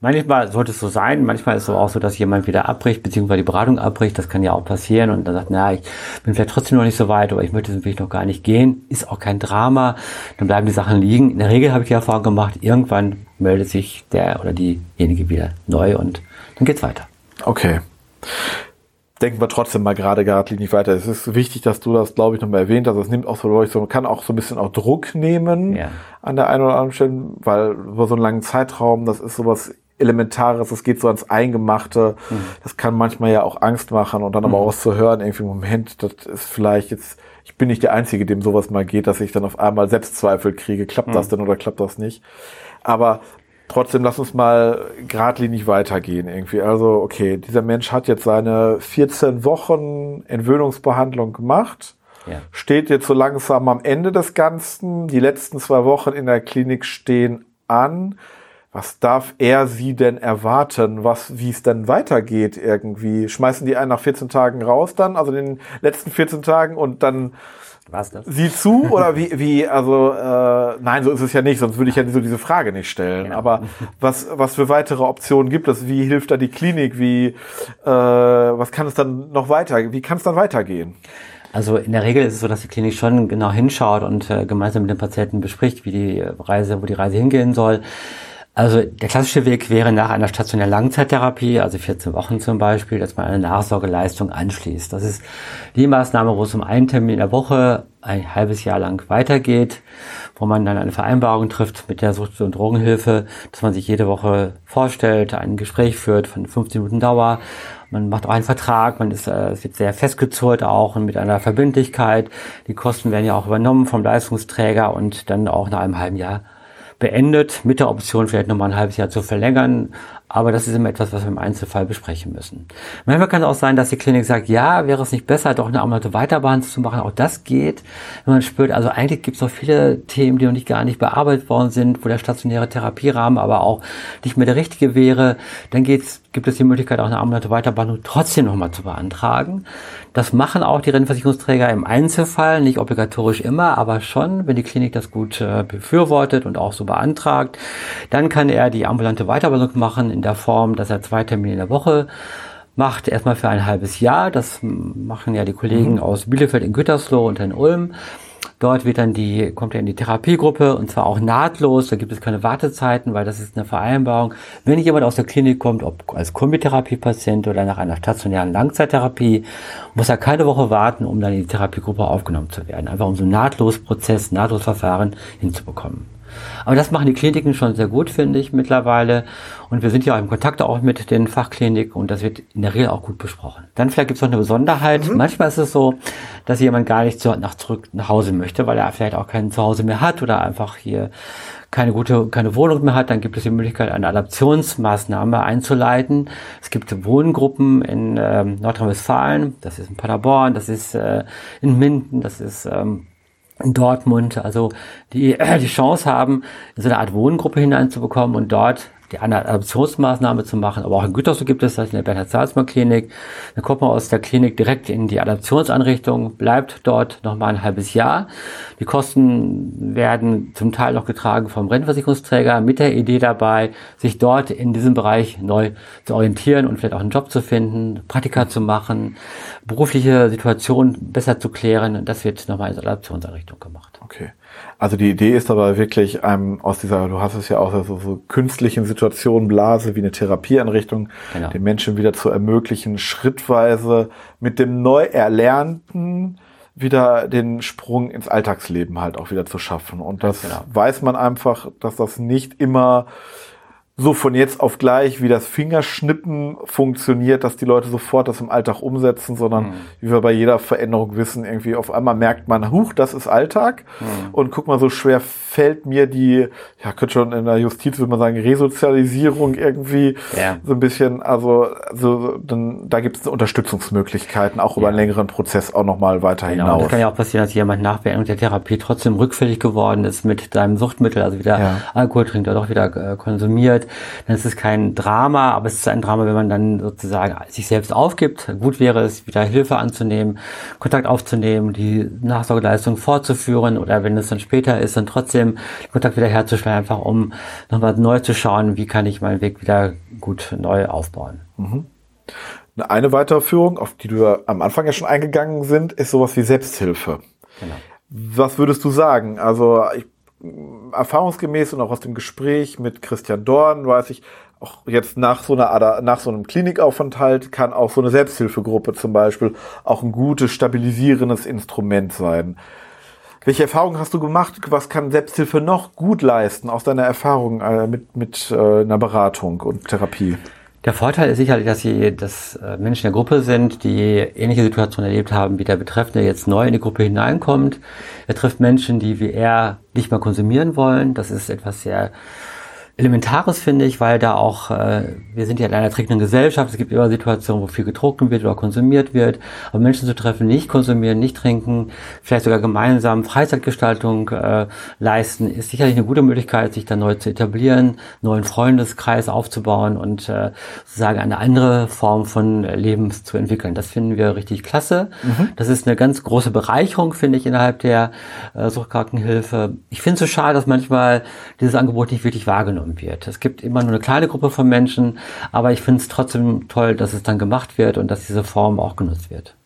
C: Manchmal sollte es so sein, manchmal ist es auch so, dass jemand wieder abbricht, beziehungsweise die Beratung abbricht. Das kann ja auch passieren und dann sagt, na, ich bin vielleicht trotzdem noch nicht so weit, aber ich möchte diesen Weg noch gar nicht gehen. Ist auch kein Drama. Dann bleiben die Sachen liegen. In der Regel habe ich die Erfahrung gemacht, irgendwann meldet sich der oder diejenige wieder neu und dann geht's weiter.
B: Okay. Denken wir trotzdem mal gerade geradlinig weiter. Es ist wichtig, dass du das, glaube ich, nochmal erwähnt hast. Es nimmt auch so, so, kann auch so ein bisschen auch Druck nehmen ja. an der einen oder anderen Stelle, weil über so einen langen Zeitraum, das ist sowas Elementares, es geht so ans Eingemachte. Mhm. Das kann manchmal ja auch Angst machen und dann mhm. aber auch zu hören, irgendwie, Moment, das ist vielleicht jetzt, ich bin nicht der Einzige, dem sowas mal geht, dass ich dann auf einmal Selbstzweifel kriege. Klappt mhm. das denn oder klappt das nicht? Aber trotzdem, lass uns mal geradlinig weitergehen irgendwie. Also, okay, dieser Mensch hat jetzt seine 14 Wochen Entwöhnungsbehandlung gemacht. Ja. Steht jetzt so langsam am Ende des Ganzen. Die letzten zwei Wochen in der Klinik stehen an was darf er sie denn erwarten, was, wie es denn weitergeht irgendwie? Schmeißen die einen nach 14 Tagen raus dann, also in den letzten 14 Tagen und dann was das? sie zu oder wie, wie, also äh, nein, so ist es ja nicht, sonst würde ich ja so diese Frage nicht stellen. Genau. Aber was, was für weitere Optionen gibt es? Wie hilft da die Klinik? Wie, äh, was kann es dann noch weiter, wie kann es dann weitergehen?
C: Also in der Regel ist es so, dass die Klinik schon genau hinschaut und äh, gemeinsam mit dem Patienten bespricht, wie die Reise, wo die Reise hingehen soll. Also der klassische Weg wäre nach einer stationären Langzeittherapie, also 14 Wochen zum Beispiel, dass man eine Nachsorgeleistung anschließt. Das ist die Maßnahme, wo es um einen Termin in der Woche ein halbes Jahr lang weitergeht, wo man dann eine Vereinbarung trifft mit der Sucht- und Drogenhilfe, dass man sich jede Woche vorstellt, ein Gespräch führt von 15 Minuten Dauer. Man macht auch einen Vertrag, man ist, äh, ist sehr festgezurrt auch und mit einer Verbindlichkeit. Die Kosten werden ja auch übernommen vom Leistungsträger und dann auch nach einem halben Jahr beendet, mit der Option vielleicht nochmal ein halbes Jahr zu verlängern. Aber das ist immer etwas, was wir im Einzelfall besprechen müssen. Manchmal kann es auch sein, dass die Klinik sagt, ja, wäre es nicht besser, doch eine ambulante Weiterbehandlung zu machen. Auch das geht, wenn man spürt, also eigentlich gibt es noch viele Themen, die noch nicht gar nicht bearbeitet worden sind, wo der stationäre Therapierahmen aber auch nicht mehr der richtige wäre. Dann geht's, gibt es die Möglichkeit, auch eine ambulante Weiterbehandlung trotzdem nochmal zu beantragen. Das machen auch die Rentenversicherungsträger im Einzelfall, nicht obligatorisch immer, aber schon, wenn die Klinik das gut äh, befürwortet und auch so beantragt. Dann kann er die ambulante Weiterbehandlung machen der Form, dass er zwei Termine in der Woche macht, erstmal für ein halbes Jahr. Das machen ja die Kollegen mhm. aus Bielefeld in Gütersloh und in Ulm. Dort wird dann die, kommt er in die Therapiegruppe und zwar auch nahtlos. Da gibt es keine Wartezeiten, weil das ist eine Vereinbarung. Wenn jemand aus der Klinik kommt, ob als Kombitherapiepatient oder nach einer stationären Langzeittherapie, muss er keine Woche warten, um dann in die Therapiegruppe aufgenommen zu werden. Einfach um so einen Nahtlosprozess, Nahtlosverfahren hinzubekommen. Aber das machen die Kliniken schon sehr gut, finde ich, mittlerweile. Und wir sind ja auch im Kontakt auch mit den Fachkliniken und das wird in der Regel auch gut besprochen. Dann vielleicht gibt es noch eine Besonderheit. Mhm. Manchmal ist es so, dass jemand gar nicht nach zurück nach Hause möchte, weil er vielleicht auch kein Zuhause mehr hat oder einfach hier keine gute, keine Wohnung mehr hat, dann gibt es die Möglichkeit, eine Adaptionsmaßnahme einzuleiten. Es gibt Wohngruppen in ähm, Nordrhein-Westfalen, das ist in Paderborn, das ist äh, in Minden, das ist ähm, in Dortmund, also die die Chance haben, in so eine Art Wohngruppe hineinzubekommen und dort die Adaptionsmaßnahme zu machen. Aber auch in Gütersloh gibt es das in der Bernhard-Salzmann-Klinik. Dann kommt man aus der Klinik direkt in die Adaptionsanrichtung, bleibt dort nochmal ein halbes Jahr. Die Kosten werden zum Teil noch getragen vom Rentenversicherungsträger mit der Idee dabei, sich dort in diesem Bereich neu zu orientieren und vielleicht auch einen Job zu finden, Praktika zu machen, berufliche Situation besser zu klären. Das wird nochmal in der Adaptionsanrichtung gemacht.
B: Okay. Also die Idee ist aber wirklich einem aus dieser, du hast es ja auch so, so künstlichen Situationen, Blase wie eine Therapieeinrichtung, genau. den Menschen wieder zu ermöglichen, schrittweise mit dem neu Erlernten wieder den Sprung ins Alltagsleben halt auch wieder zu schaffen. Und das genau. weiß man einfach, dass das nicht immer so von jetzt auf gleich, wie das Fingerschnippen funktioniert, dass die Leute sofort das im Alltag umsetzen, sondern mhm. wie wir bei jeder Veränderung wissen, irgendwie auf einmal merkt man, huch, das ist Alltag. Mhm. Und guck mal, so schwer fällt mir die, ja, könnte schon in der Justiz, würde man sagen, Resozialisierung irgendwie ja. so ein bisschen, also, also dann, da gibt es Unterstützungsmöglichkeiten, auch über ja. einen längeren Prozess auch nochmal weiter genau. hinaus.
C: Das kann ja auch passieren, dass jemand nach Beendigung der Therapie trotzdem rückfällig geworden ist mit seinem Suchtmittel, also wieder ja. Alkohol trinkt oder doch wieder äh, dann ist es kein Drama, aber es ist ein Drama, wenn man dann sozusagen sich selbst aufgibt. Gut wäre es, wieder Hilfe anzunehmen, Kontakt aufzunehmen, die Nachsorgeleistung fortzuführen oder wenn es dann später ist, dann trotzdem Kontakt wieder herzustellen, einfach um nochmal neu zu schauen, wie kann ich meinen Weg wieder gut neu aufbauen. Mhm.
B: Eine Weiterführung, auf die du am Anfang ja schon eingegangen sind, ist sowas wie Selbsthilfe. Genau. Was würdest du sagen? Also ich erfahrungsgemäß und auch aus dem Gespräch mit Christian Dorn weiß ich, auch jetzt nach so einer nach so einem Klinikaufenthalt kann auch so eine Selbsthilfegruppe zum Beispiel auch ein gutes stabilisierendes Instrument sein. Welche Erfahrungen hast du gemacht? Was kann Selbsthilfe noch gut leisten aus deiner Erfahrung äh, mit mit äh, einer Beratung und Therapie?
C: Der Vorteil ist sicherlich, dass sie, dass äh, Menschen in der Gruppe sind, die ähnliche Situationen erlebt haben, wie der Betreffende jetzt neu in die Gruppe hineinkommt. Er trifft Menschen, die wie er nicht mehr konsumieren wollen. Das ist etwas sehr Elementares finde ich, weil da auch, äh, wir sind ja in einer trinkenden Gesellschaft, es gibt immer Situationen, wo viel getrunken wird oder konsumiert wird, aber Menschen zu treffen, nicht konsumieren, nicht trinken, vielleicht sogar gemeinsam Freizeitgestaltung äh, leisten, ist sicherlich eine gute Möglichkeit, sich da neu zu etablieren, neuen Freundeskreis aufzubauen und äh, sozusagen eine andere Form von Lebens zu entwickeln. Das finden wir richtig klasse. Mhm. Das ist eine ganz große Bereicherung, finde ich, innerhalb der äh, Suchtkrankenhilfe. Ich finde es so schade, dass manchmal dieses Angebot nicht wirklich wahrgenommen wahrgenommen wird. Es gibt immer nur eine kleine Gruppe von Menschen, aber ich finde es trotzdem toll, dass es dann gemacht wird und dass diese Form auch genutzt wird.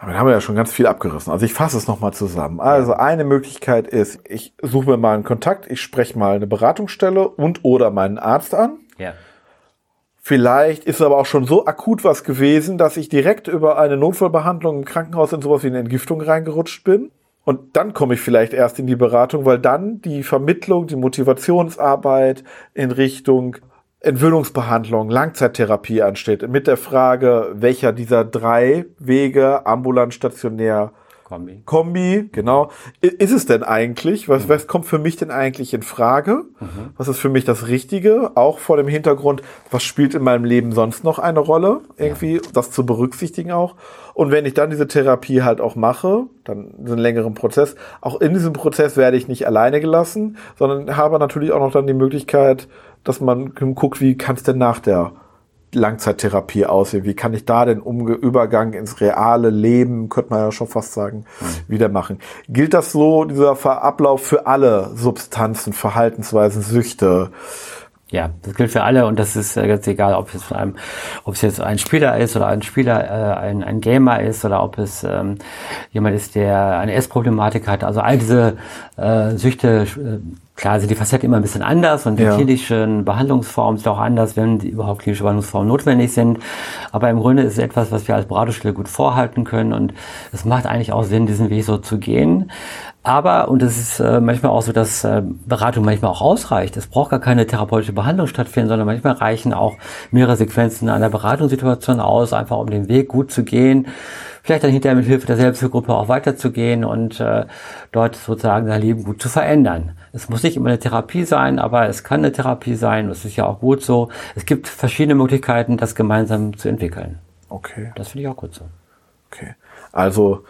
B: Damit haben wir ja schon ganz viel abgerissen. Also ich fasse es nochmal zusammen. Also eine Möglichkeit ist, ich suche mir mal einen Kontakt, ich spreche mal eine Beratungsstelle und oder meinen Arzt an. Ja. Vielleicht ist aber auch schon so akut was gewesen, dass ich direkt über eine Notfallbehandlung im Krankenhaus in sowas wie eine Entgiftung reingerutscht bin. Und dann komme ich vielleicht erst in die Beratung, weil dann die Vermittlung, die Motivationsarbeit in Richtung Entwöhnungsbehandlung, Langzeittherapie ansteht, mit der Frage, welcher dieser drei Wege, ambulant, stationär,
C: Kombi.
B: Kombi, genau. Ist es denn eigentlich? Was, was kommt für mich denn eigentlich in Frage? Was ist für mich das Richtige? Auch vor dem Hintergrund, was spielt in meinem Leben sonst noch eine Rolle? Irgendwie das zu berücksichtigen auch. Und wenn ich dann diese Therapie halt auch mache, dann diesen längeren Prozess, auch in diesem Prozess werde ich nicht alleine gelassen, sondern habe natürlich auch noch dann die Möglichkeit, dass man guckt, wie kann es denn nach der Langzeittherapie aussehen? Wie kann ich da den Umge Übergang ins reale Leben, könnte man ja schon fast sagen, wieder machen? Gilt das so, dieser Ablauf für alle Substanzen, Verhaltensweisen, Süchte?
C: Ja, das gilt für alle und das ist ganz egal, ob es von einem, ob es jetzt ein Spieler ist oder ein Spieler, äh, ein, ein Gamer ist oder ob es ähm, jemand ist, der eine Essproblematik hat. Also all diese äh, Süchte, äh, klar sind die Facetten immer ein bisschen anders und die
B: Ja.
C: klinischen Behandlungsformen sind auch anders, wenn die überhaupt klinische Behandlungsformen notwendig sind. Aber im Grunde ist es etwas, was wir als Beratungsstelle gut vorhalten können und es macht eigentlich auch Sinn, diesen Weg so zu gehen. Aber, und es ist äh, manchmal auch so, dass äh, Beratung manchmal auch ausreicht. Es braucht gar keine therapeutische Behandlung stattfinden, sondern manchmal reichen auch mehrere Sequenzen einer Beratungssituation aus, einfach um den Weg gut zu gehen. Vielleicht dann hinterher mit Hilfe der Selbsthilfegruppe auch weiterzugehen und äh, dort sozusagen sein Leben gut zu verändern. Es muss nicht immer eine Therapie sein, aber es kann eine Therapie sein. Das ist ja auch gut so. Es gibt verschiedene Möglichkeiten, das gemeinsam zu entwickeln.
B: Okay,
C: Das finde ich auch gut so.
B: okay. Also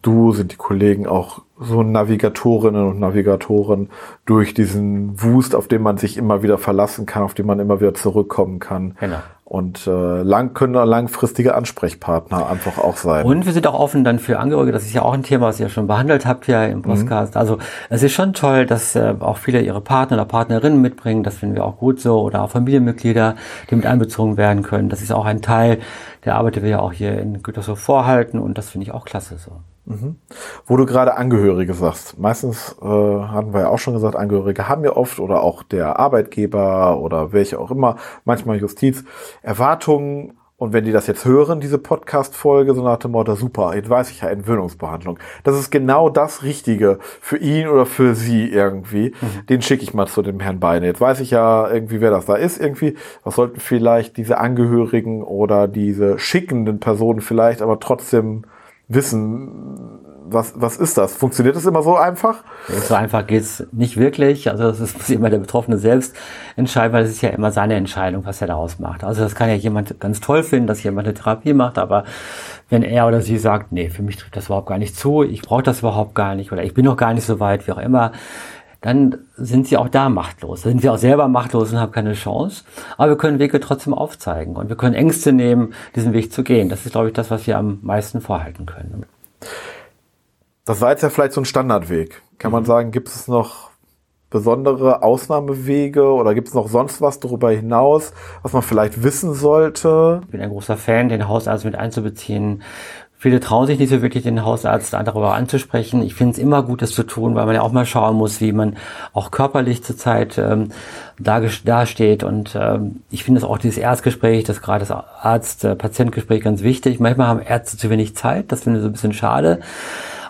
B: du sind die Kollegen auch so Navigatorinnen und Navigatoren durch diesen Wust, auf den man sich immer wieder verlassen kann, auf den man immer wieder zurückkommen kann.
C: Genau.
B: Und äh, lang können langfristige Ansprechpartner einfach auch sein.
C: Und wir sind auch offen dann für Angehörige. Das ist ja auch ein Thema, was ihr schon behandelt habt ja im Podcast. Also es ist schon toll, dass äh, auch viele ihre Partner oder Partnerinnen mitbringen. Das finden wir auch gut so. Oder auch Familienmitglieder, die mit einbezogen werden können. Das ist auch ein Teil der Arbeit, die wir ja auch hier in Gütersloh vorhalten. Und das finde ich auch klasse so.
B: Wo du gerade Angehörige sagst. Meistens äh, hatten wir ja auch schon gesagt, Angehörige haben ja oft oder auch der Arbeitgeber oder welche auch immer, manchmal Justiz, Erwartungen. Und wenn die das jetzt hören, diese Podcast-Folge, so nach dem Motto, super, jetzt weiß ich ja Entwöhnungsbehandlung. Das ist genau das Richtige für ihn oder für sie irgendwie. Den schicke ich mal zu dem Herrn Beine. Jetzt weiß ich ja irgendwie, wer das da ist irgendwie. Was sollten vielleicht diese Angehörigen oder diese schickenden Personen vielleicht aber trotzdem wissen, was, was ist das? Funktioniert das immer so einfach?
C: So einfach geht's nicht wirklich. Also das muss immer der Betroffene selbst entscheiden, weil es ist ja immer seine Entscheidung, was er daraus macht. Also das kann ja jemand ganz toll finden, dass jemand eine Therapie macht, aber wenn er oder sie sagt, nee, für mich trifft das überhaupt gar nicht zu, ich brauche das überhaupt gar nicht oder ich bin noch gar nicht so weit, wie auch immer, dann sind sie auch da machtlos. Dann sind sie auch selber machtlos und haben keine Chance. Aber wir können Wege trotzdem aufzeigen und wir können Ängste nehmen, diesen Weg zu gehen. Das ist, glaube ich, das, was wir am meisten vorhalten können.
B: Das war jetzt ja vielleicht so ein Standardweg. Kann
C: Mhm.
B: man sagen, gibt es noch besondere Ausnahmewege oder gibt es noch sonst was darüber hinaus, was man vielleicht wissen sollte?
C: Ich bin ein großer Fan, den Hausarzt mit einzubeziehen. Viele trauen sich nicht so wirklich, den Hausarzt darüber anzusprechen. Ich finde es immer gut, das zu tun, weil man ja auch mal schauen muss, wie man auch körperlich zurzeit ähm, dasteht. Und ähm, ich finde es auch dieses Erstgespräch, das gerade das Arzt-Patient-Gespräch ganz wichtig. Manchmal haben Ärzte zu wenig Zeit, das finde ich so ein bisschen schade.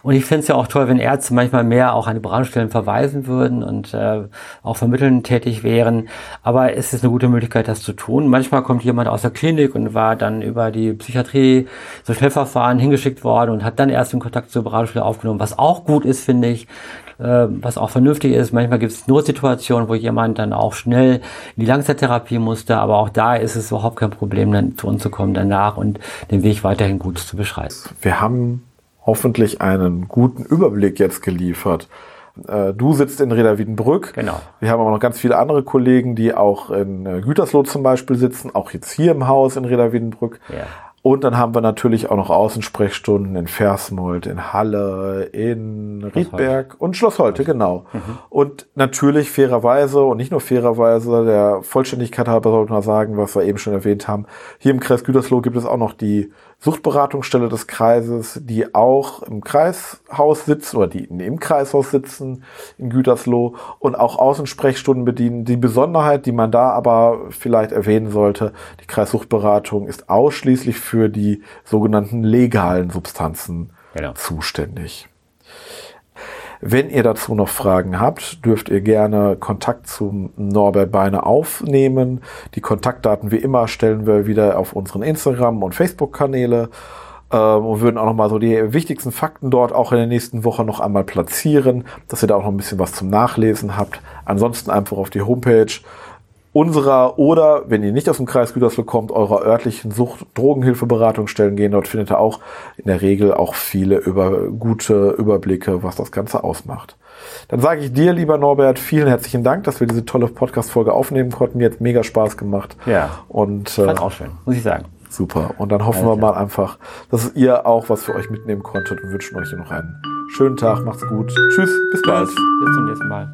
C: Und ich finde es ja auch toll, wenn Ärzte manchmal mehr auch an die Beratungsstellen verweisen würden und äh, auch vermitteln tätig wären. Aber es ist eine gute Möglichkeit, das zu tun. Manchmal kommt jemand aus der Klinik und war dann über die Psychiatrie, so Schnellverfahren hingeschickt worden und hat dann erst den Kontakt zur Beratungsstelle aufgenommen, was auch gut ist, finde ich, äh, was auch vernünftig ist. Manchmal gibt es Notsituationen, wo jemand dann auch schnell in die Langzeittherapie musste, aber auch da ist es überhaupt kein Problem, dann zu uns zu kommen danach und den Weg weiterhin gut zu beschreiten.
B: Wir haben hoffentlich einen guten Überblick jetzt geliefert. Äh, Du sitzt in Reda Wiedenbrück.
C: Genau.
B: Wir haben aber noch ganz viele andere Kollegen, die auch in äh, Gütersloh zum Beispiel sitzen, auch jetzt hier im Haus in Reda Wiedenbrück.
C: Ja.
B: Und dann haben wir natürlich auch noch Außensprechstunden in Versmold, in Halle, in Riedberg und Schloss Holte, genau. Und natürlich fairerweise und nicht nur fairerweise, der Vollständigkeit halber sollte man sagen, was wir eben schon erwähnt haben, hier im Kreis Gütersloh gibt es auch noch die Suchtberatungsstelle des Kreises, die auch im Kreishaus sitzen oder die im Kreishaus sitzen in Gütersloh und auch Außensprechstunden bedienen. Die Besonderheit, die man da aber vielleicht erwähnen sollte, die Kreissuchtberatung ist ausschließlich für die sogenannten legalen Substanzen
C: Genau.
B: zuständig. Wenn ihr dazu noch Fragen habt, dürft ihr gerne Kontakt zum Norbert Beine aufnehmen. Die Kontaktdaten wie immer stellen wir wieder auf unseren Instagram- und Facebook-Kanäle. Ähm, und würden auch nochmal so die wichtigsten Fakten dort auch in der nächsten Woche noch einmal platzieren, dass ihr da auch noch ein bisschen was zum Nachlesen habt. Ansonsten einfach auf die Homepage unserer oder, wenn ihr nicht aus dem Kreis Gütersloh kommt, eurer örtlichen Sucht-Drogenhilfeberatungsstellen gehen. Dort findet ihr auch in der Regel auch viele über, gute Überblicke, was das Ganze ausmacht. Dann sage ich dir, lieber Norbert, vielen herzlichen Dank, dass wir diese tolle Podcast-Folge aufnehmen konnten. Mir hat mega Spaß gemacht.
C: Ja.
B: Und äh,
C: auch schön, muss ich sagen.
B: super. Und dann hoffen wir mal einfach, dass ihr auch was für euch mitnehmen konntet und wünschen euch noch einen schönen Tag. Macht's gut. Tschüss, bis bald.
C: Bis zum nächsten Mal.